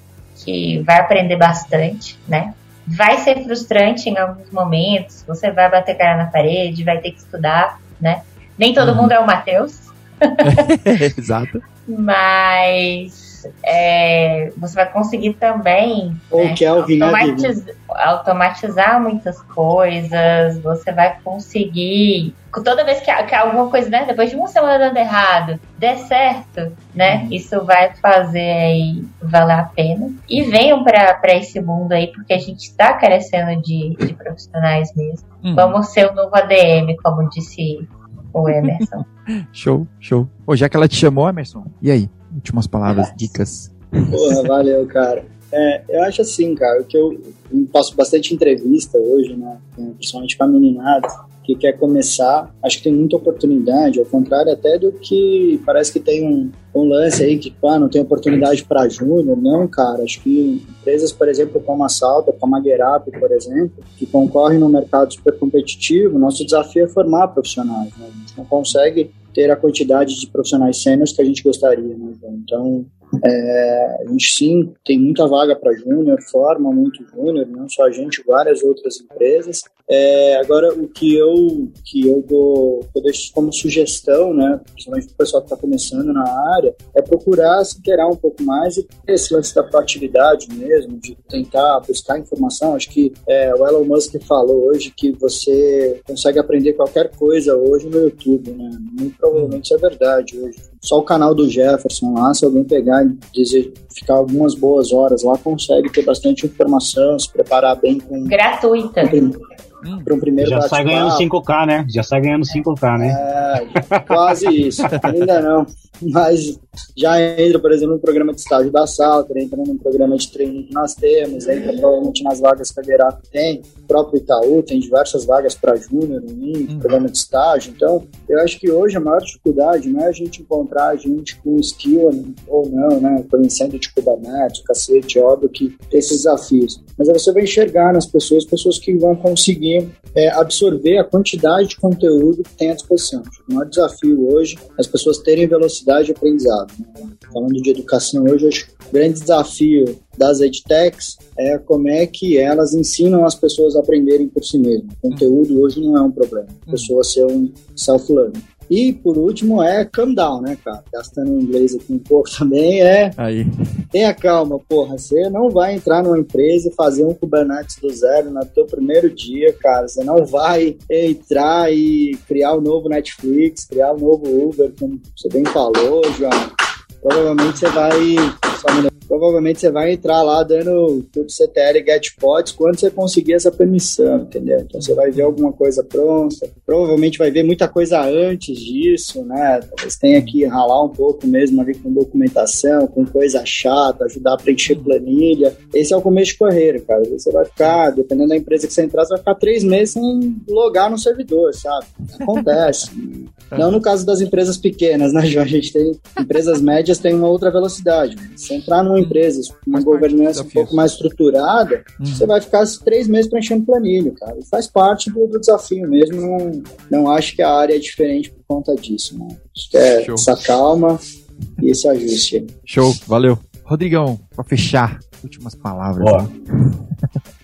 Speaker 4: que vai aprender bastante, né? Vai ser frustrante em alguns momentos, você vai bater cara na parede, vai ter que estudar, né? Nem todo
Speaker 1: Uhum.
Speaker 4: mundo é o Matheus,
Speaker 1: Exato.
Speaker 4: mas é, você vai conseguir também
Speaker 2: Ou
Speaker 4: né,
Speaker 2: né,
Speaker 4: automatiz- automatizar muitas coisas, você vai conseguir. Toda vez que, que alguma coisa, né? Depois de uma semana dando errado, der certo, né?
Speaker 2: Uhum.
Speaker 4: Isso vai fazer aí valer a pena. E venham para esse mundo aí, porque a gente está carecendo de, de profissionais mesmo.
Speaker 1: Hum,
Speaker 4: Vamos ser o novo ADM, como disse o Emerson.
Speaker 1: Show, show. Ô, já que ela te chamou, Emerson, e aí? Últimas palavras, dicas.
Speaker 2: Porra, valeu, cara. É, eu acho assim, cara, que eu, eu passo bastante entrevista hoje, né? Principalmente com a meninada que quer começar. Acho que tem muita oportunidade, ao contrário até do que parece que tem um, um lance aí que, pá, não tem oportunidade para júnior. Não, cara. Acho que empresas, por exemplo, como a Salta, como a Gerap, por exemplo, que concorrem no mercado super competitivo, nosso desafio é formar profissionais, né? A gente não consegue ter a quantidade de profissionais sêniores que a gente gostaria, né? Então, é, a gente sim tem muita vaga para júnior, forma muito júnior, não só a gente, várias outras empresas. É, agora, o que eu, que eu dou, eu deixo como sugestão, né, principalmente para o pessoal que está começando na área, é procurar se interar um pouco mais e esse lance da proatividade mesmo, de tentar buscar informação. Acho que é, o Elon Musk falou hoje que você consegue aprender qualquer coisa hoje no YouTube, né? Muito provavelmente é verdade hoje. Só o canal do Jefferson lá, se alguém pegar e dizer, ficar algumas boas horas lá, consegue ter bastante informação, se preparar bem com
Speaker 4: Gratuita.
Speaker 1: Hum,
Speaker 2: para um primeiro
Speaker 3: Já sai ganhando 5K, né? Já sai ganhando 5K, né?
Speaker 2: É, quase isso. Ainda não. Mas já entra, por exemplo, no programa de estágio da Salter, entra no programa de treino que nós temos, entra provavelmente nas vagas que a tem. O próprio Itaú tem diversas vagas para júnior,
Speaker 1: Uhum.
Speaker 2: programa de estágio. Então, eu acho que hoje a maior dificuldade não é a gente encontrar gente com skill ou não, né? Conhecendo de Kubernetes, cacete, óbvio que tem esses desafios. Mas você vai enxergar nas pessoas, pessoas que vão conseguir é, absorver a quantidade de conteúdo que tem à disposição. O maior desafio hoje é as pessoas terem velocidade de aprendizado. né? Falando de educação hoje, acho que o grande desafio das edtechs é como é que elas ensinam as pessoas a aprenderem por si mesmas. Conteúdo hoje não é um problema. A pessoa ser um self-learning. E, por último, é calm down, né, cara? Gastando inglês aqui um pouco também, é
Speaker 1: aí.
Speaker 2: tenha calma, porra. Você não vai entrar numa empresa e fazer um Kubernetes do zero no teu primeiro dia, cara. Você não vai entrar e criar o novo Netflix, criar o novo Uber, como você bem falou, João. Provavelmente você vai. só um minuto. Provavelmente você vai entrar lá dando tudo CTL e GetPods quando você conseguir essa permissão, entendeu? Então você vai ver alguma coisa pronta. Provavelmente vai ver muita coisa antes disso, né? Talvez tenha que ralar um pouco mesmo ali com documentação, com coisa chata, ajudar a preencher planilha. Esse é o começo de carreira, cara. Você vai ficar, dependendo da empresa que você entrar, você vai ficar três meses sem logar no servidor, sabe? Acontece. Não no caso das empresas pequenas, né, João? A gente tem empresas médias tem uma outra velocidade. Se entrar numa empresa com uma governança um pouco mais estruturada,
Speaker 1: Hum.
Speaker 2: você vai ficar esses três meses preenchendo planilha, cara. E faz parte do, do desafio mesmo. Não, não acho que a área é diferente por conta disso, né? Acho que é
Speaker 1: Show.
Speaker 2: essa calma e esse ajuste. aí.
Speaker 1: Show, valeu. Rodrigão, pra fechar, últimas palavras.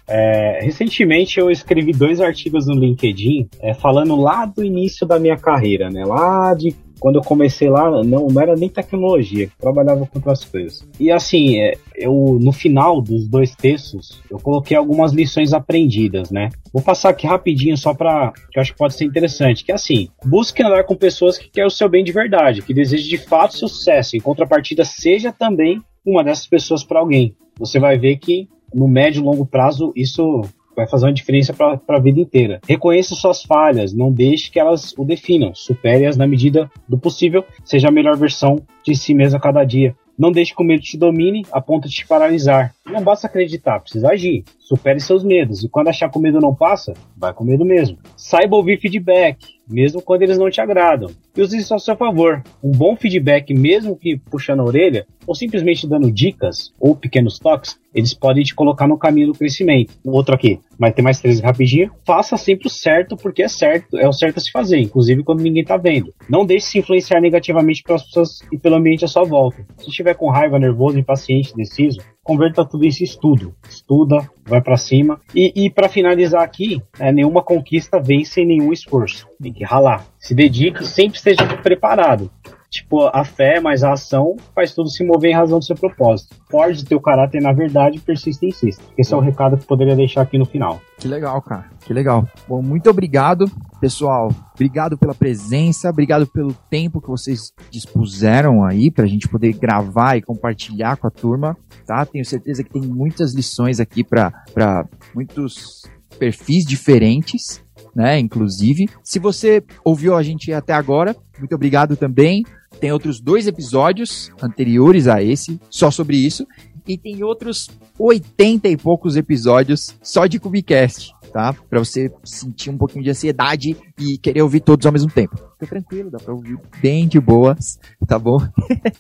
Speaker 3: É, recentemente eu escrevi dois artigos no LinkedIn é, falando lá do início da minha carreira, né? Lá de quando eu comecei lá, não, não era nem tecnologia, trabalhava com outras coisas. E assim, é, eu no final dos dois textos, eu coloquei algumas lições aprendidas, né? Vou passar aqui rapidinho só para que eu acho que pode ser interessante, que é assim, busque andar com pessoas que querem o seu bem de verdade, que desejam de fato sucesso, em contrapartida seja também uma dessas pessoas para alguém. Você vai ver que no médio e longo prazo isso vai fazer uma diferença para a vida inteira. Reconheça suas falhas, não deixe que elas o definam, supere-as na medida do possível, seja a melhor versão de si mesmo a cada dia. Não deixe que o medo te domine a ponto de te paralisar. Não basta acreditar, precisa agir. Supere seus medos. E quando achar que o medo não passa, vai com medo mesmo. Saiba ouvir feedback, mesmo quando eles não te agradam. E use isso a seu favor. Um bom feedback, mesmo que puxando a orelha, ou simplesmente dando dicas ou pequenos toques, eles podem te colocar no caminho do crescimento. Outro aqui, vai ter mais três rapidinho. Faça sempre o certo, porque é certo, é o certo a se fazer, inclusive quando ninguém tá vendo. Não deixe se influenciar negativamente pelas pessoas e pelo ambiente à sua volta. Se estiver com raiva, nervoso, impaciente, deciso, converta tudo isso em estudo. Estuda, vai para cima. E, e para finalizar aqui, é, nenhuma conquista vem sem nenhum esforço. Tem que ralar. Se dedique, sempre esteja preparado. Tipo, a fé mais a ação faz tudo se mover em razão do seu propósito. Forge teu caráter na verdade, persista e insista. Esse é o recado que poderia deixar aqui no final.
Speaker 1: Que legal, cara. Que legal. Bom, muito obrigado, pessoal. Obrigado pela presença, obrigado pelo tempo que vocês dispuseram aí pra gente poder gravar e compartilhar com a turma, tá? Tenho certeza que tem muitas lições aqui para muitos perfis diferentes, né? Inclusive, se você ouviu a gente até agora, muito obrigado também. Tem outros dois episódios anteriores a esse, só sobre isso. E tem outros 80 e poucos episódios só de Cubicast, tá? Pra você sentir um pouquinho de ansiedade e querer ouvir todos ao mesmo tempo. Fica tranquilo, dá pra ouvir bem de boas, tá bom?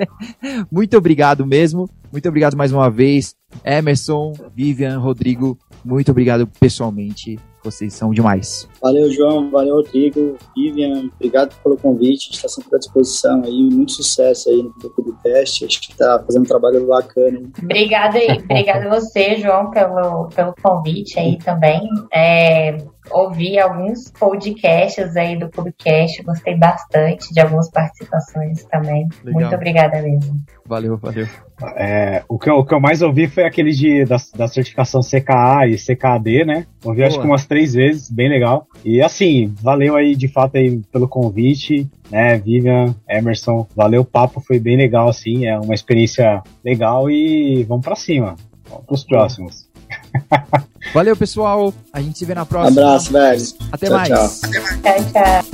Speaker 1: muito obrigado mesmo. Muito obrigado mais uma vez. Emerson, Vivian, Rodrigo, muito obrigado pessoalmente vocês são demais.
Speaker 2: Valeu, João. Valeu, Rodrigo. Vivian, obrigado pelo convite. Está sempre à disposição aí. Muito sucesso aí no podcast. Acho que está fazendo um trabalho bacana. Hein?
Speaker 4: Obrigada aí. Obrigada a você, João, pelo, pelo convite aí também. É, ouvi alguns podcasts aí do Clubcast, gostei bastante de algumas participações também. Legal. Muito obrigada mesmo.
Speaker 1: Valeu, valeu.
Speaker 3: É, o, que eu, o que eu mais ouvi foi aquele de, da, da certificação CKA e CKD, né? Ouvi Boa. acho que umas três vezes, bem legal. E assim, valeu aí de fato aí pelo convite, né? Vivian, Emerson, valeu o papo, foi bem legal assim, é uma experiência legal e vamos para cima. Vamos pros próximos.
Speaker 1: Valeu, pessoal. A gente se vê na próxima.
Speaker 2: Abraço, velho.
Speaker 1: Até tchau, mais. Tchau.
Speaker 4: Tchau, tchau.